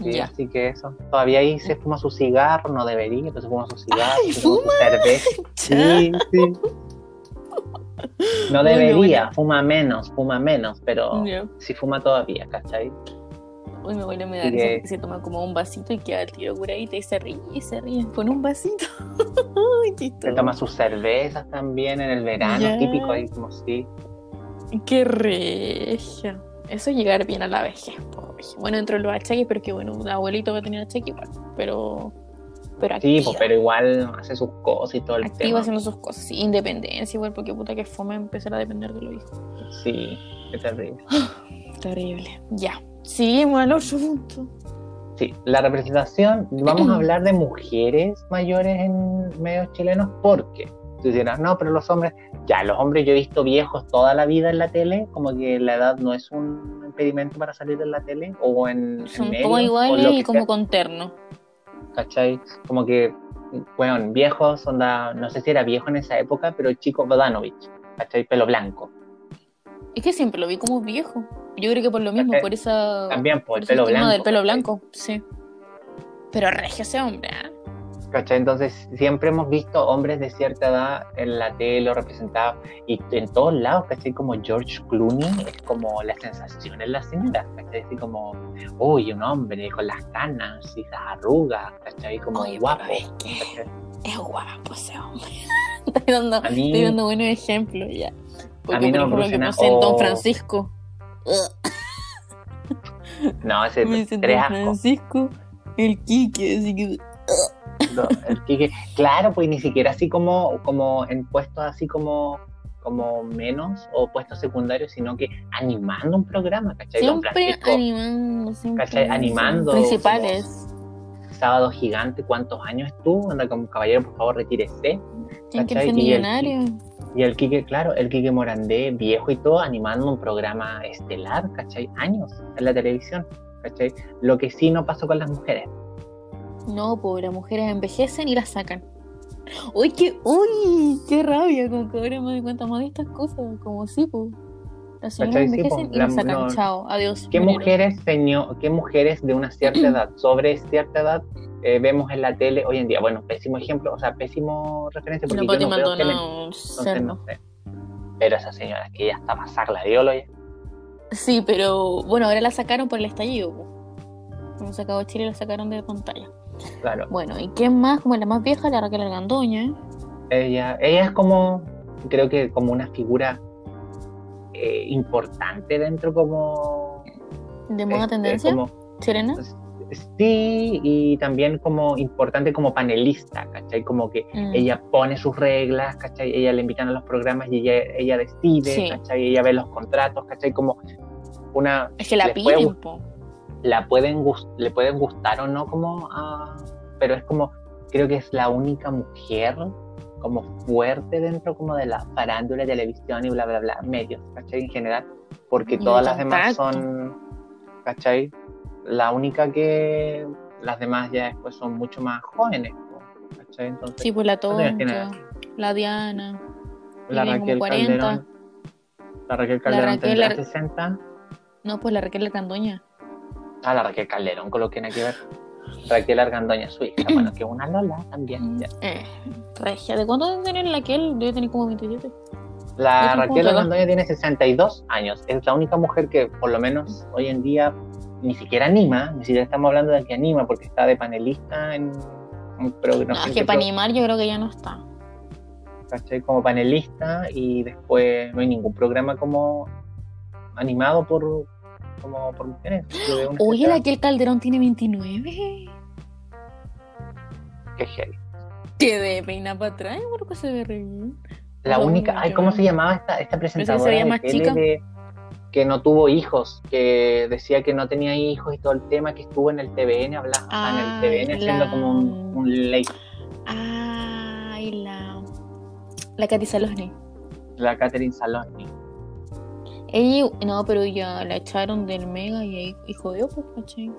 Ya. así que eso. Todavía ahí se fuma su cigarro, no debería, pero se fuma su cigarro, Ay, se fuma su cerveza. [laughs] Sí, sí. No debería, bueno. fuma menos, fuma menos, pero Ya. sí fuma todavía, ¿cachai? Uy, mi abuela me da que- se toma como un vasito y queda el tiro curadita y se ríe y se ríe. Pone un vasito. [laughs] Se toma sus cervezas también en el verano, típico ahí como sí. Qué regia. Eso es llegar bien a la vejez. po. Bueno, dentro de los achaques, pero que bueno, un abuelito va a tener achaque igual. Pero. Pero Sí, pues, pero igual hace sus cosas y todo el activa tema. haciendo sus cosas. Sí, independencia igual, porque puta que fome empezar a depender de los hijos. Sí, qué terrible. [gasps] Terrible. Ya. Seguimos al otro punto. Sí, la representación, vamos a [clears throat] hablar de mujeres mayores en medios chilenos porque tú dirás, no, pero los hombres, ya, los hombres yo he visto viejos toda la vida en la tele, como que la edad no es un impedimento para salir en la tele o en, Son en medios, como o iguales lo y como sea, con terno. ¿cachai? Como que, bueno, viejos, onda, no sé si era viejo en esa época, pero chico Bodanovich, ¿cachai? Pelo blanco. Es que siempre lo vi como viejo. Yo creo que por lo mismo, por esa. También por por el pelo blanco. del pelo ¿cachai? blanco, sí. Pero regio ese hombre, ¿ah? ¿Cachai? Entonces, siempre hemos visto hombres de cierta edad en la tele representados y en todos lados, ¿cachai? Como George Clooney es como la sensación en la señora, ¿cachai? Así como, uy, un hombre con las canas y las arrugas, ¿cachai? Como Oye, guapo. es que-. Es guapo ese hombre. [laughs] estoy, dando, A mí- estoy dando buenos ejemplos ya. Porque, mí no por me ejemplo, lo que en Don. Francisco. No, ese [laughs] Me tres asco. Francisco, el Quique, así que. El Quique- claro, pues ni siquiera así como, como en puestos así como como menos o puestos secundarios, sino que animando un programa, ¿cachai? Siempre animando, siempre. ¿Cachai? Animando, Principales. Sábado Gigante, ¿cuántos años estuvo? Anda como caballero, por favor, retírese. Tienen que millonarios. Y el Quique, claro, el Quique Morandé, viejo y todo, animando un programa estelar, ¿cachai? Años en la televisión, ¿cachai? Lo que sí no pasó con las mujeres. No, pues las mujeres envejecen y las sacan. Uy, qué, uy, qué rabia, como que ahora me doy cuenta más de estas cosas, como sí, pues. Las señoras. Sí, envejecen y la- las sacan, no. chao, adiós. ¿Qué murieron. mujeres, señor, qué mujeres de una cierta [clears throat] edad, sobre cierta edad, eh, vemos en la tele hoy en día? Bueno, pésimo ejemplo, o sea, pésimo referencia, porque La yo no veo tele, Maldonado, entonces cerdo. no sé. Pero esa señora que ya está pasar la diola ya. Sí, pero bueno, ahora la sacaron por el estallido. Cuando se acabó Chile la sacaron de pantalla. Claro. Bueno, ¿y quién más? Como la más vieja, la Raquel Argandoña. Ella, ella es como, creo que como una figura eh, importante dentro como... De moda este, tendencia, como- chilena. sí, y también como importante como panelista, ¿cachai? Como que Mm. ella pone sus reglas, ¿cachai? Ella le invitan a los programas y ella, ella decide, Sí. ¿cachai? Ella ve los contratos, ¿cachai? Como una... Es que la puede piden, gust- po. La pueden le pueden gustar o no como a- pero es como creo que es la única mujer como fuerte dentro como de la farándula televisión y bla bla bla medios ¿cachai? en general porque de todas las demás son ¿cachai? la única que las demás ya después son mucho más jóvenes ¿cachai? entonces Sí, pues la imaginas. la Diana. la Raquel 40. Calderón la Raquel Calderón Raquel tendrá Ar- 60 No, pues la Raquel Argandoña. Ah, la Raquel Calderón, con lo que tiene que ver. Raquel Argandoña, su hija. [clears throat] Bueno, que una Lola también. ya. Eh, regia. ¿De cuánto debe tener la Raquel? Debe tener como 27. La Raquel. Argandoña tiene 62 años. Es la única mujer que, por lo menos hoy en día, ni siquiera anima. Ni siquiera estamos hablando de que anima, porque está de panelista en un programa. No, es que para animar yo creo que ya no está. ¿cachai? Como panelista y después no hay ningún programa como animado por como por mujeres. Oye, cierta- Raquel Calderón tiene 29. Qué heavy. Que de peinar para atrás, creo que se ve re bien. La única, ay, ¿cómo se llamaba esta, esta presentadora veía de más tele chica. de- que no tuvo hijos, que decía que no tenía hijos y todo el tema que estuvo en el TVN, hablaba Ah, en el TVN haciendo la- como un, un late, Ay, la. La Katy Salosny. la Catherine Saloni. Ella, no, pero ya la echaron del Mega y ahí y jodió, pues, ¿cachai?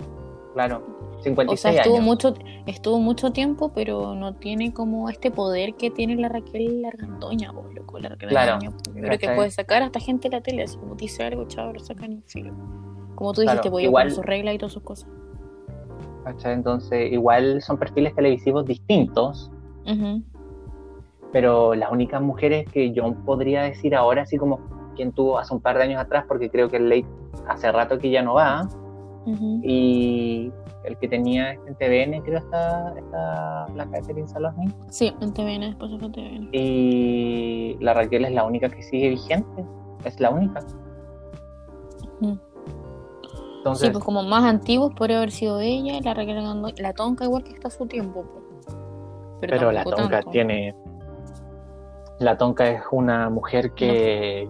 Claro, O 56 sea, estuvo años. mucho, estuvo mucho tiempo, pero no tiene como este poder que tiene la Raquel Argandoña, po, loco. La Raquel Claro, yo creo que puede sacar hasta gente de la tele, así como dice algo, chavo, lo sacan y filo. Como tú Claro, dijiste, pues igual- con sus reglas y todas sus cosas. ¿cachai? Entonces, igual son perfiles televisivos distintos, Ujú. pero las únicas mujeres que yo podría decir ahora, así como quien tuvo hace un par de años atrás, porque creo que el late hace rato que ya no va, y el que tenía en TVN, creo, está, está la Catherine Saloni. Sí, en TVN, después fue TVN. Y la Raquel es la única que sigue vigente. Es la única. Entonces, Sí, pues como más antiguos podría haber sido ella, la Raquel la Tonka igual que está a su tiempo. po. pero la Tonka tanto. tiene. La Tonka es una mujer que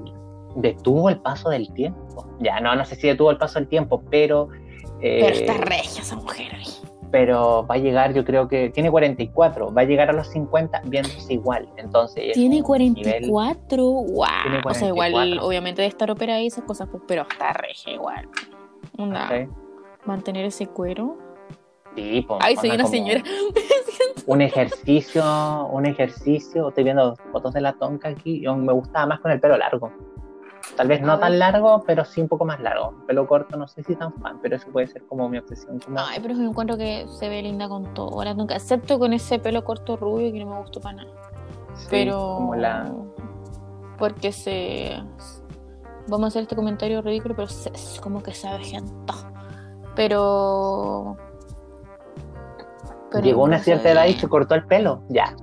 detuvo el paso del tiempo. Ya, no, no sé si detuvo el paso del tiempo, pero Pero Eh, está regia esa mujer. ahí. pero va a llegar, yo creo que tiene 44, va a llegar a los 50 viéndose igual. Entonces, es Tiene un 44. Wow. Tiene O sea, igual, 44. obviamente, de estar operada y esas cosas, pues, pero está regia igual. Nivel, ¿cachai? mantener ese cuero. Sí, pues, Ay, soy una señora. [laughs] Un ejercicio, un ejercicio. Estoy viendo fotos de la tonca aquí. Yo me gustaba más con el pelo largo. Tal vez no tan largo, pero sí un poco más largo. Pelo corto, no sé si tan fan, pero eso puede ser como mi obsesión. Como... Ay, pero yo encuentro que se ve linda con todo. Nunca, excepto con ese pelo corto rubio que no me gustó para nada. sí, pero. Como la... Porque se. Vamos a hacer este comentario ridículo, pero se- es como que se avejentó. Pero. pero Llegó a una cierta edad y se cortó el pelo. Ya.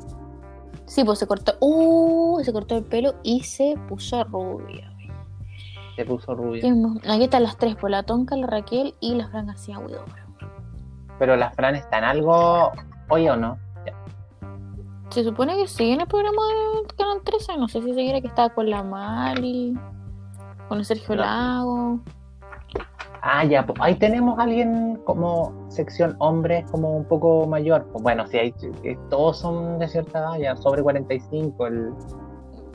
Sí, pues se cortó. Uh, se cortó el pelo y se puso rubia. Puso rubio. Aquí están las tres, por la Tonka, la Raquel y la Fran García Huidobro. Pero la Fran está en algo. Oye o no. Se supone que sigue en el programa de Canal 13. No sé si seguirá que estaba con la Mali, con el Sergio No. Lago. Ah, ya, pues ahí tenemos a alguien como sección hombres, como un poco mayor. Pues bueno, sí, hay, eh, todos son de cierta edad, ya sobre 45. El,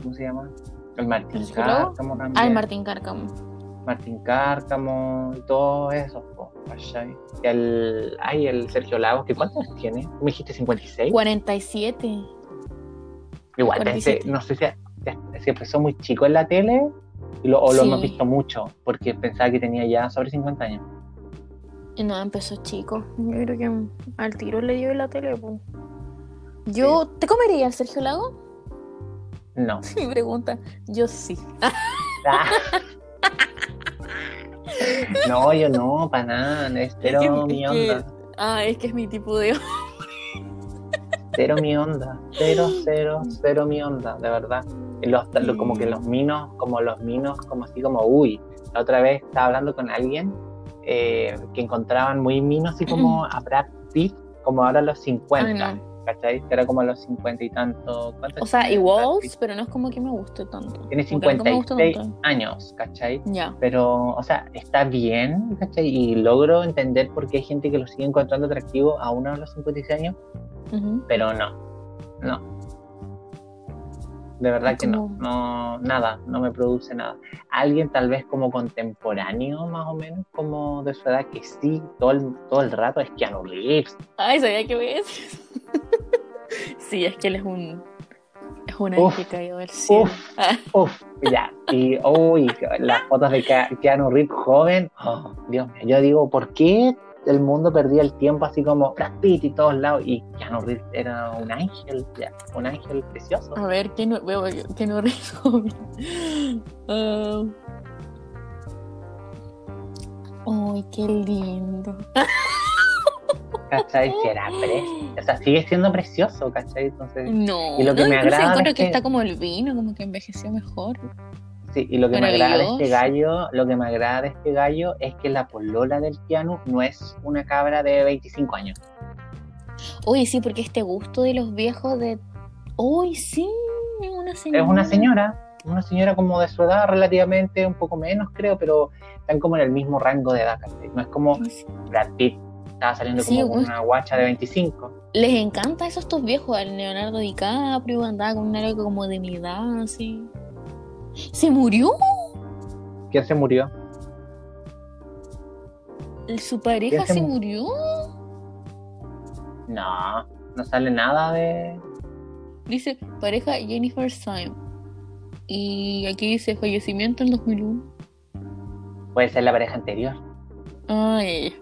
¿Cómo se llama? El Martín ¿El? Cárcamo también. Ah, el Martín Cárcamo. Martín Cárcamo y todos esos. po, ¿cachai? El, ay, el Sergio Lagos, ¿que ¿cuántos años tiene? ¿Me dijiste 56? 47. Igual, 47. pensé, no sé si, si empezó muy chico en la tele y lo- o lo Sí. hemos visto mucho, porque pensaba que tenía ya sobre 50 años. No, empezó chico. Yo creo que al tiro le dio en la tele. po. Yo, ¿te comería el Sergio Lago? No. [laughs] Mi pregunta. Yo sí. Ah. No, yo no, para nada, es cero Es que- mi es que- onda, Ah, es que es mi tipo de. cero mi onda, cero, cero, cero mi onda, de verdad. Los- lo- como que los minos, como los minos, como así como, uy, la otra vez estaba hablando con alguien eh, que encontraban muy minos así como a Brad Pitt, como ahora a los 50, Ay, ¿cachai? Que era como a los 50 y tanto. ¿cuántos O sea, igual, pero no es como que me guste tanto. Tiene Como que nunca me gustó 56 tanto. años, ¿cachai? Ya. Pero, o sea, está bien, ¿cachai? Y logro entender por qué hay gente que lo sigue encontrando atractivo a uno de los 56 años, Ujú. pero no, no. De verdad que no, no, nada, no me produce nada. Alguien tal vez como contemporáneo, más o menos, como de su edad, que sí, todo el, todo el rato es Keanu Reeves. Ay, sabía que ves. [laughs] sí, es que él es un. Es un Uf, ángel caído del cielo. Uf, Ah, uf, ya. Y, uy, las fotos de Ke- Keanu Reeves joven, oh, Dios mío, yo digo, ¿por qué el mundo perdía el tiempo así como Brad Pitt y todos lados? Y Keanu Reeves era un ángel, ya, un ángel precioso. A ver, ¿qué no, veo que no ríes [laughs] joven? Ah. Ay, qué lindo. [laughs] ¿Cachai? Si era precioso. O sea, sigue siendo precioso, ¿cachai? Entonces, No, Y lo que no, me agrada encuentro es que que- está como el vino, como que envejeció mejor. Sí, y lo que me agrada de este gallo, lo que me agrada de este gallo es que la polola del Keanu no es una cabra de 25 años. Oye, sí, porque este gusto de los viejos de. Uy, sí, es una señora. Es una señora, una señora como de su edad, relativamente un poco menos, creo, pero están como en el mismo rango de edad, ¿cachai? No es como Brad Pitt, estaba saliendo Sí, como una guacha de 25. Les encanta eso a estos viejos. Al Leonardo DiCaprio andaba con un algo como de mi edad, así. ¿Se murió? ¿Quién se murió? ¿Su pareja ¿Quién se se mu- murió? No, no sale nada de... Dice pareja Jennifer Syme. Y aquí dice fallecimiento en 2001. Puede ser la pareja anterior, Ay.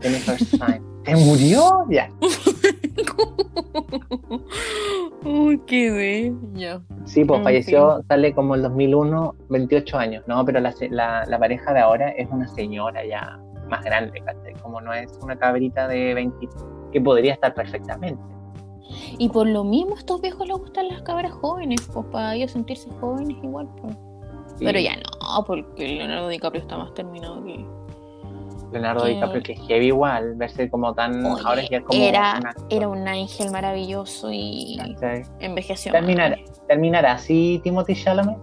Jennifer Syme. [laughs] ¿Se murió? Ya. [laughs] Uy, qué. Ya. Sí, pues En falleció, sale como el 2001, 28 años, ¿no? Pero la, la, la pareja de ahora es una señora ya más grande, ¿cachai? Como no es una cabrita de 20, que podría estar perfectamente. Y por lo mismo a estos viejos les gustan las cabras jóvenes, pues para ellos sentirse jóvenes igual. pues. Sí, Pero ya no, porque Leonardo DiCaprio está más terminado que. Leonardo que- DiCaprio, que es heavy igual, verse como tan... Oye, ahora ya es como era, era un ángel maravilloso y envejeció. mal. Terminará, ¿Terminará así Timothy Chalamet?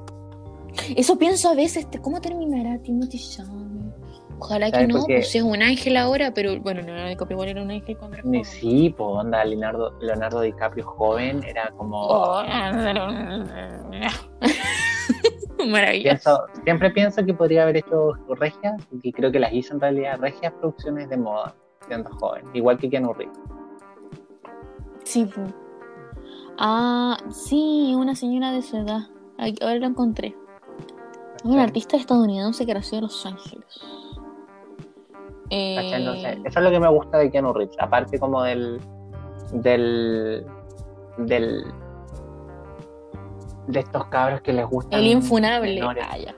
Eso pienso a veces, ¿cómo terminará Timothy Chalamet? Ojalá que ¿Sabes no, por qué? pues si es un ángel ahora, pero bueno, Leonardo DiCaprio igual era un ángel cuando era joven. sí, pues onda, Leonardo, Leonardo DiCaprio joven era como... Oh, [laughs] Maravilloso. Pienso, siempre pienso que podría haber hecho regias, y creo que las hizo en realidad regias producciones de moda, siendo joven, igual que Keanu Reeves. Sí. Ah, sí, una señora de su edad. Ahora la encontré. Un artista estadounidense que nació en Los Ángeles. Eh, eso es lo que me gusta de Keanu Reeves, aparte como del del del de estos cabros que les gustan el infunable. Ah, ya.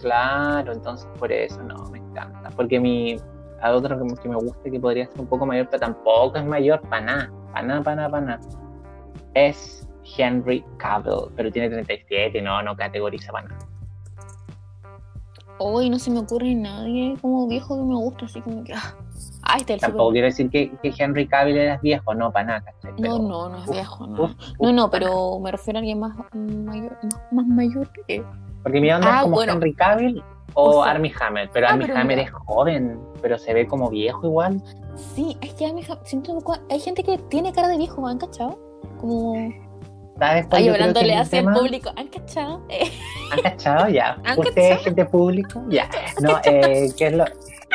Claro, entonces por eso no, me encanta. Porque mi a otro que, me- que me gusta que podría ser un poco mayor, pero tampoco es mayor para nada, para nada, para nada, para nada. Es Henry Cavill, pero tiene 37 y no, no categoriza para nada. Hoy no se me ocurre nadie como viejo que me gusta, así como que. Ah, ah, este es el Tampoco quiero decir que, que Henry Cavill era viejo, no, para nada, ¿cachai? No, Pero- no, no es viejo, no. uf, No, uf, no, pero me refiero a alguien más mayor, más, más mayor que. Porque mi onda Ah, es como bueno. Henry Cavill o, O sea- Armie Hammer, pero Ah, Armie pero Hammer mira. es joven, pero se ve como viejo igual. Sí, es que a mí ja- siento un poco- hay gente que tiene cara de viejo, ¿han cachado? Como. ¿Sabes? Ay, hablándole hacia el público, ¿han cachado? Eh, ¿Han cachado? Ya. [laughs] ¿Han ¿Usted cachado? es gente público? Ya. [laughs] No, eh, ¿qué es lo...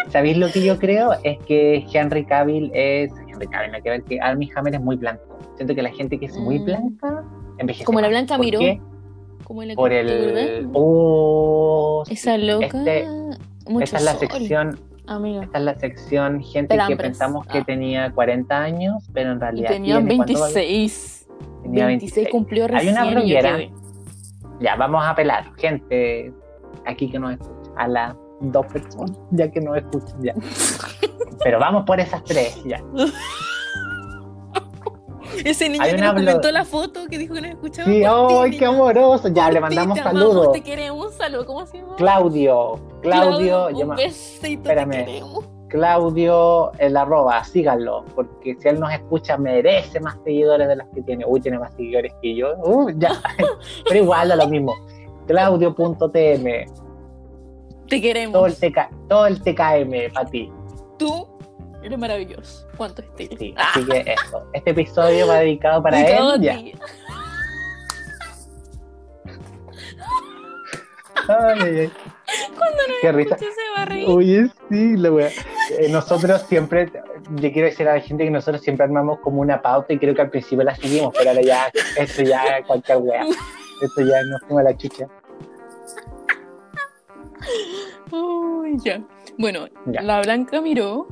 ¿Sabéis lo que yo creo? Es que Henry Cavill es... Henry Cavill, hay que ver que Armie Hammer es muy blanco. Siento que la gente que es muy Mm. blanca envejece Como la. Blanca ¿Por Miró. qué? como la Por el... Oh. Esa loca. Este- esta es la sol. sección... Amiga. Esta es la sección gente que pensamos que Ah. tenía 40 años, pero en Y realidad tenían ¿cuánto vale? 26. Tenía 26 cumplió Hay recién. una y yo bloguera. Ya, vamos a apelar, gente aquí que nos escucha, a las dos personas, ya que nos escuchan ya. Pero vamos por esas tres, ya. [laughs] Ese niño Hay que nos comentó la foto que dijo que nos escuchaba. Sí, por ¡ay, qué amoroso! Ya, le mandamos saludos. Te queremos, saludo. ¿Cómo se llama? Claudio, Claudio, un besito, espérame. te queremos. Claudio, el arroba, síganlo, porque si él nos escucha, merece más seguidores de los que tiene. Uy, tiene más seguidores que yo. Uh, ya. [laughs] Pero igual da lo mismo. Claudio.tm, Te queremos. todo el, TK, todo el TKM para ti. Tú eres maravilloso. ¿Cuánto estilo? Sí, Ah, así que eso. Este episodio va dedicado para dedicado él. a Ya. ti. Ay, ay, ay. Cuando no Qué risa. se va a reír. Oye, sí, la wea. Eh, nosotros siempre, yo quiero decir a la gente que nosotros siempre armamos como una pauta y creo que al principio la seguimos, pero ahora ya, esto ya es cualquier wea. Esto ya nos fuimos a la chucha. Ya. Bueno, Ya. la Blanca Miró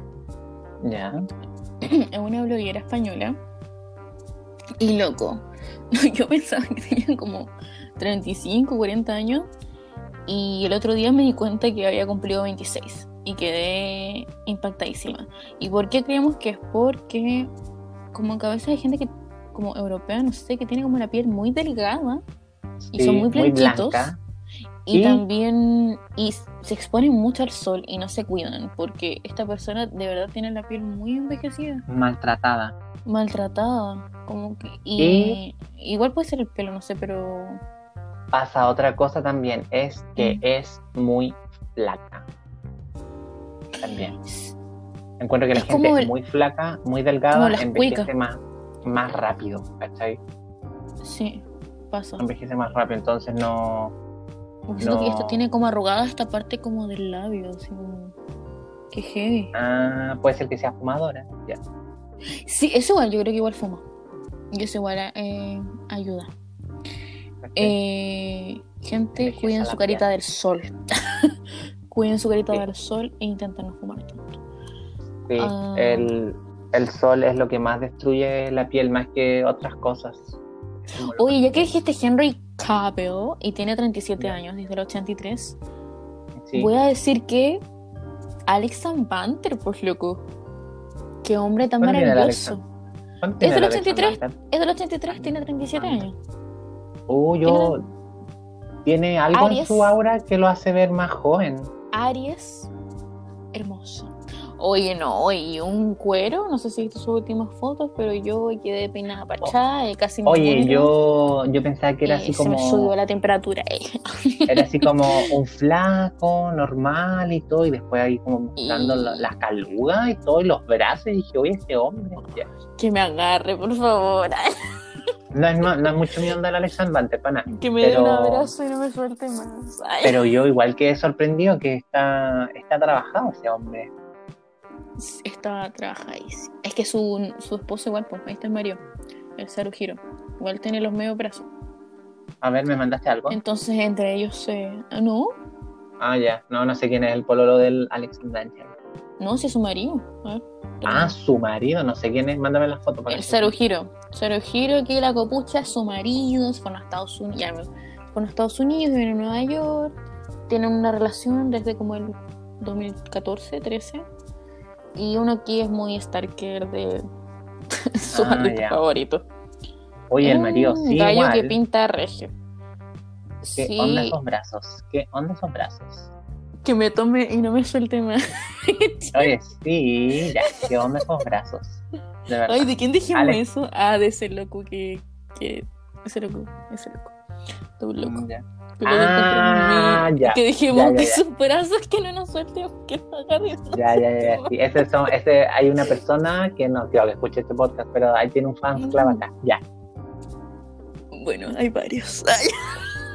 Ya. [clears throat] es una bloguera española. Y loco, [laughs] yo pensaba que tenía como 35, 40 años. Y el otro día me di cuenta que había cumplido 26. Y quedé impactadísima. ¿Y por qué creemos que es? Porque como que a veces hay gente que, como europea, no sé, que tiene como la piel muy delgada. Y son muy blanquitos. blanca. Y Y- también y se exponen mucho al sol y no se cuidan. Porque esta persona de verdad tiene la piel muy envejecida. Maltratada. maltratada, como que y, igual puede ser el pelo, no sé, pero Pasa otra cosa también, es que Mm. es muy flaca. También. Encuentro que la Es gente el- muy flaca, muy delgada, envejece cuicas. más, más rápido, ¿cachai? sí, pasa. Envejece más rápido, entonces no... Porque siento que no. esto tiene como arrugada esta parte como del labio, así como que heavy. Ah, puede ser que sea fumadora. Ya. Sí, eso igual, yo creo que igual fuma. Y eso igual eh, ayuda. Eh, gente, cuiden su carita piel. del sol. [laughs] cuiden su carita Sí. del sol e intenten no fumar tanto. Sí, Ah. el, el sol es lo que más destruye la piel más que otras cosas. Es Oye, ya que dijiste Henry Cavill y tiene 37 Ya. años, desde el 83, sí. voy a decir que Alex Banter, pues loco. Qué hombre tan ¿Cuánto tiene el maravilloso. ¿Cuánto es del el Alex 83. Banter? Es del 83, tiene 37 años. Uh, yo... Tiene algo en su aura que lo hace ver más joven. Aries, hermoso. Oye, no, y un cuero, no sé si viste sus últimas fotos, pero yo quedé peinada pachada y casi me Oye, muero. yo, yo pensaba que era Eh, así Se me subió como. la temperatura. eh. [laughs] Era así como un flaco, normal y todo, y después ahí como mostrando Y- la- las calugas y todo, y los brazos, y dije, oye, este hombre. ya. Que me agarre, por favor. No, es, no, no es mucho del Alexander Vante, pana. Que me dé un Pero- abrazo y no me suelte más. Ay. Pero yo igual quedé sorprendido que está, está trabajado ese hombre. Estaba trabajadísimo. Es que su, su esposo igual, pues, ahí está el Mario, el Sarujiro. Igual tiene los medio brazos. A ver, ¿me mandaste algo? Entonces entre ellos se... ah, ¿No? Ah, ya. No, no sé quién es el pololo del Alexander Vante. No, si es su marido. A ver. Ah, su marido, no sé quién es. Mándame la foto para El Sarujiro. Sarujiro, que la copucha es su marido, se fueron a Estados Unidos, ya, fueron a Estados Unidos, viven en Nueva York, tienen una relación desde como el 2014, 13. Y uno aquí es muy Starker de [laughs] su Ah, favorito. Oye, el Un marido, sí, gallo igual. que pinta regio. ¿Qué Sí, onda esos brazos? ¿Qué onda esos brazos? que me tome y no me suelte más. [laughs] Oye, sí, ya. ¿Qué onda esos brazos? De verdad. Ay, ¿de quién dijimos Ale. eso? Ah, de ese loco que. que ese loco, ese loco. Loco. Mm, ya. Ah, ya, Que dijimos ya, ya, que ya. sus brazos que no nos suelten, que no. Ya, ya, ya, ya, sí. Ese son, ese, hay una persona que no creo que escuche este podcast, pero ahí tiene un fan club acá. Ya, Bueno, hay varios. Ay,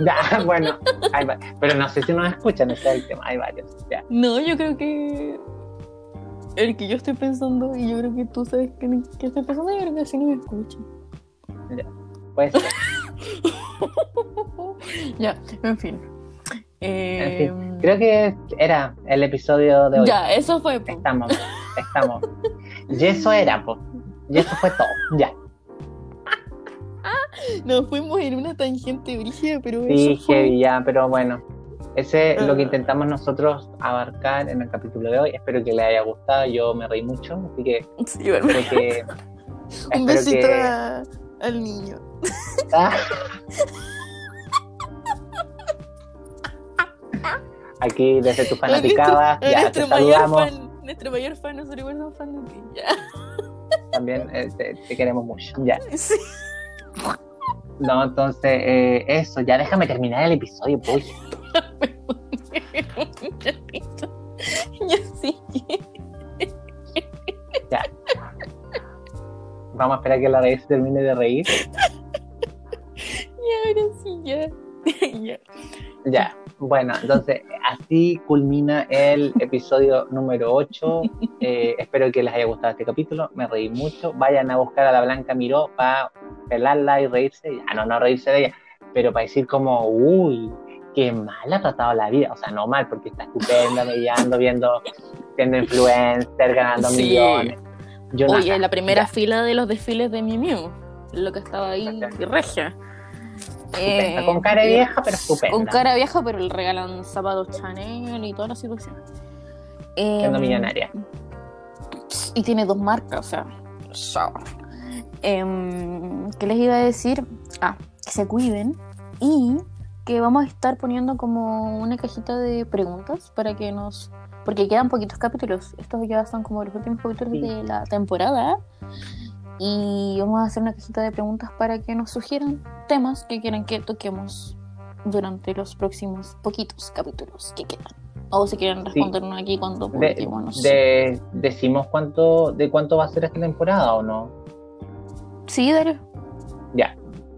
[laughs] ya, bueno, hay va- pero no sé si nos escuchan, ese es el tema, hay varios. Ya, no, yo creo que. El que yo estoy pensando, y yo creo que tú sabes que, que estoy pensando, yo creo que así no me escuchan. pues, [laughs] [laughs] ya, en fin. Eh, En creo que era el episodio de hoy. ya, eso fue. po. Estamos, estamos. Y eso era, pues. Y eso fue todo. Ya. [laughs] Nos fuimos en una tangente brígida, pero Sí, eso fue. ya, pero bueno. Ese es lo que Ah. intentamos nosotros abarcar en el capítulo de hoy. Espero que les haya gustado. Yo me reí mucho, así que Sí, bueno, que. [laughs] un besito que- a- al niño. Ah. Aquí desde tu [laughs] fanaticada, A ya te nuestro mayor saludamos. fan, nuestro mayor fan, nosotros igual somos fan de ti. Ya. También eh, te, te queremos mucho. Ya. [laughs] Sí. No, entonces, eh, eso, ya déjame terminar el episodio, pues. [laughs] Ya sí. Vamos a esperar que la raíz termine de reír. Ya, ahora sí, ya. [laughs] ya. Ya. Bueno, entonces, así culmina el episodio número 8. Eh, espero que les haya gustado este capítulo. Me reí mucho. Vayan a buscar a la Blanca Miró para pelarla y reírse. Ah, no, no reírse de ella, pero para decir como, uy, qué mal ha tratado la vida. O sea, no mal, porque está estupenda, brillando, viendo, siendo influencer, ganando Sí. millones. Oye, nada. la primera Ya. fila de los desfiles de Miu Miu. Lo que estaba ahí, Exacto. regia. Eh, con cara y- vieja, pero estupenda. Con cara vieja, pero le regalan zapatos Chanel y toda la situación. Siendo Em, millonaria. Y tiene dos marcas, o sea. chao. Em, ¿Qué les iba a decir? Ah, que se cuiden y que vamos a estar poniendo como una cajita de preguntas para que nos. Porque quedan poquitos capítulos. Estos ya son como los últimos capítulos Sí. de la temporada. Y vamos a hacer una cajita de preguntas para que nos sugieran temas que quieran que toquemos durante los próximos poquitos capítulos que quedan. O si quieren respondernos aquí cuando De- publiquemos, no sé. de- ¿Decimos cuánto, de cuánto va a ser esta temporada o no? Sí, dale. Ya.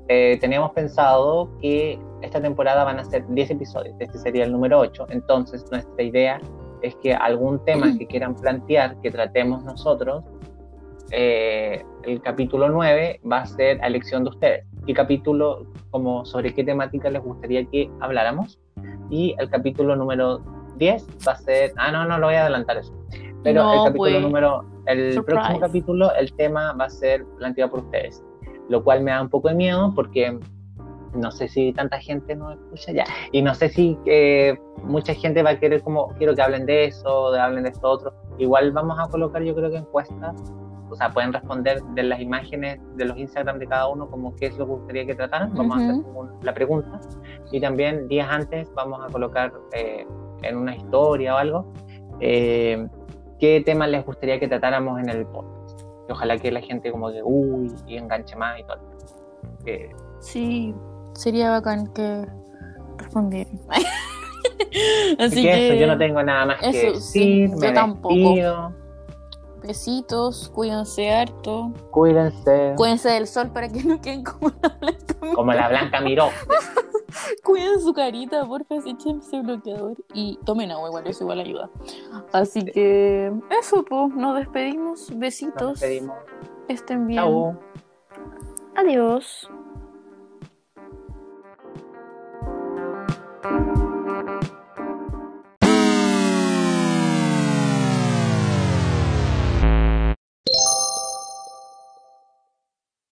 Eh, teníamos pensado que esta temporada van a ser 10 episodios. Este sería el número 8. Entonces, nuestra idea es que algún tema que quieran plantear, que tratemos nosotros, eh, el capítulo 9 va a ser a elección de ustedes. ¿Qué capítulo, como sobre qué temática les gustaría que habláramos? Y el capítulo número 10 va a ser. Ah, no, no lo voy a adelantar eso. Pero No, el capítulo pues. número. El Surprise. próximo capítulo, el tema va a ser planteado por ustedes. Lo cual me da un poco de miedo porque no sé si tanta gente nos escucha ya. Y no sé si eh, mucha gente va a querer como, quiero que hablen de eso, de hablen de esto otro. Igual vamos a colocar yo creo que encuestas. O sea, pueden responder de las imágenes de los Instagram de cada uno como qué es lo que gustaría que trataran. Vamos a hacer Ujú. como un- la pregunta. Y también días antes vamos a colocar eh, en una historia o algo eh, qué temas les gustaría que tratáramos en el podcast. Y ojalá que la gente como que, uy, y enganche más y todo. Eh, Sí, sería bacán que respondieran. [laughs] Así que eso, yo no tengo nada más que sí, decir. yo tampoco. despido. besitos, cuídense harto. Cuídense. Cuídense del sol para que no queden como la blanca. Como la Blanca miró. [laughs] Cuiden su carita, porfa, échense bloqueador y tomen agua, igual eso igual ayuda. Así que eso, pues, nos despedimos. Nos Besitos. despedimos. Estén bien. Chau. Adiós.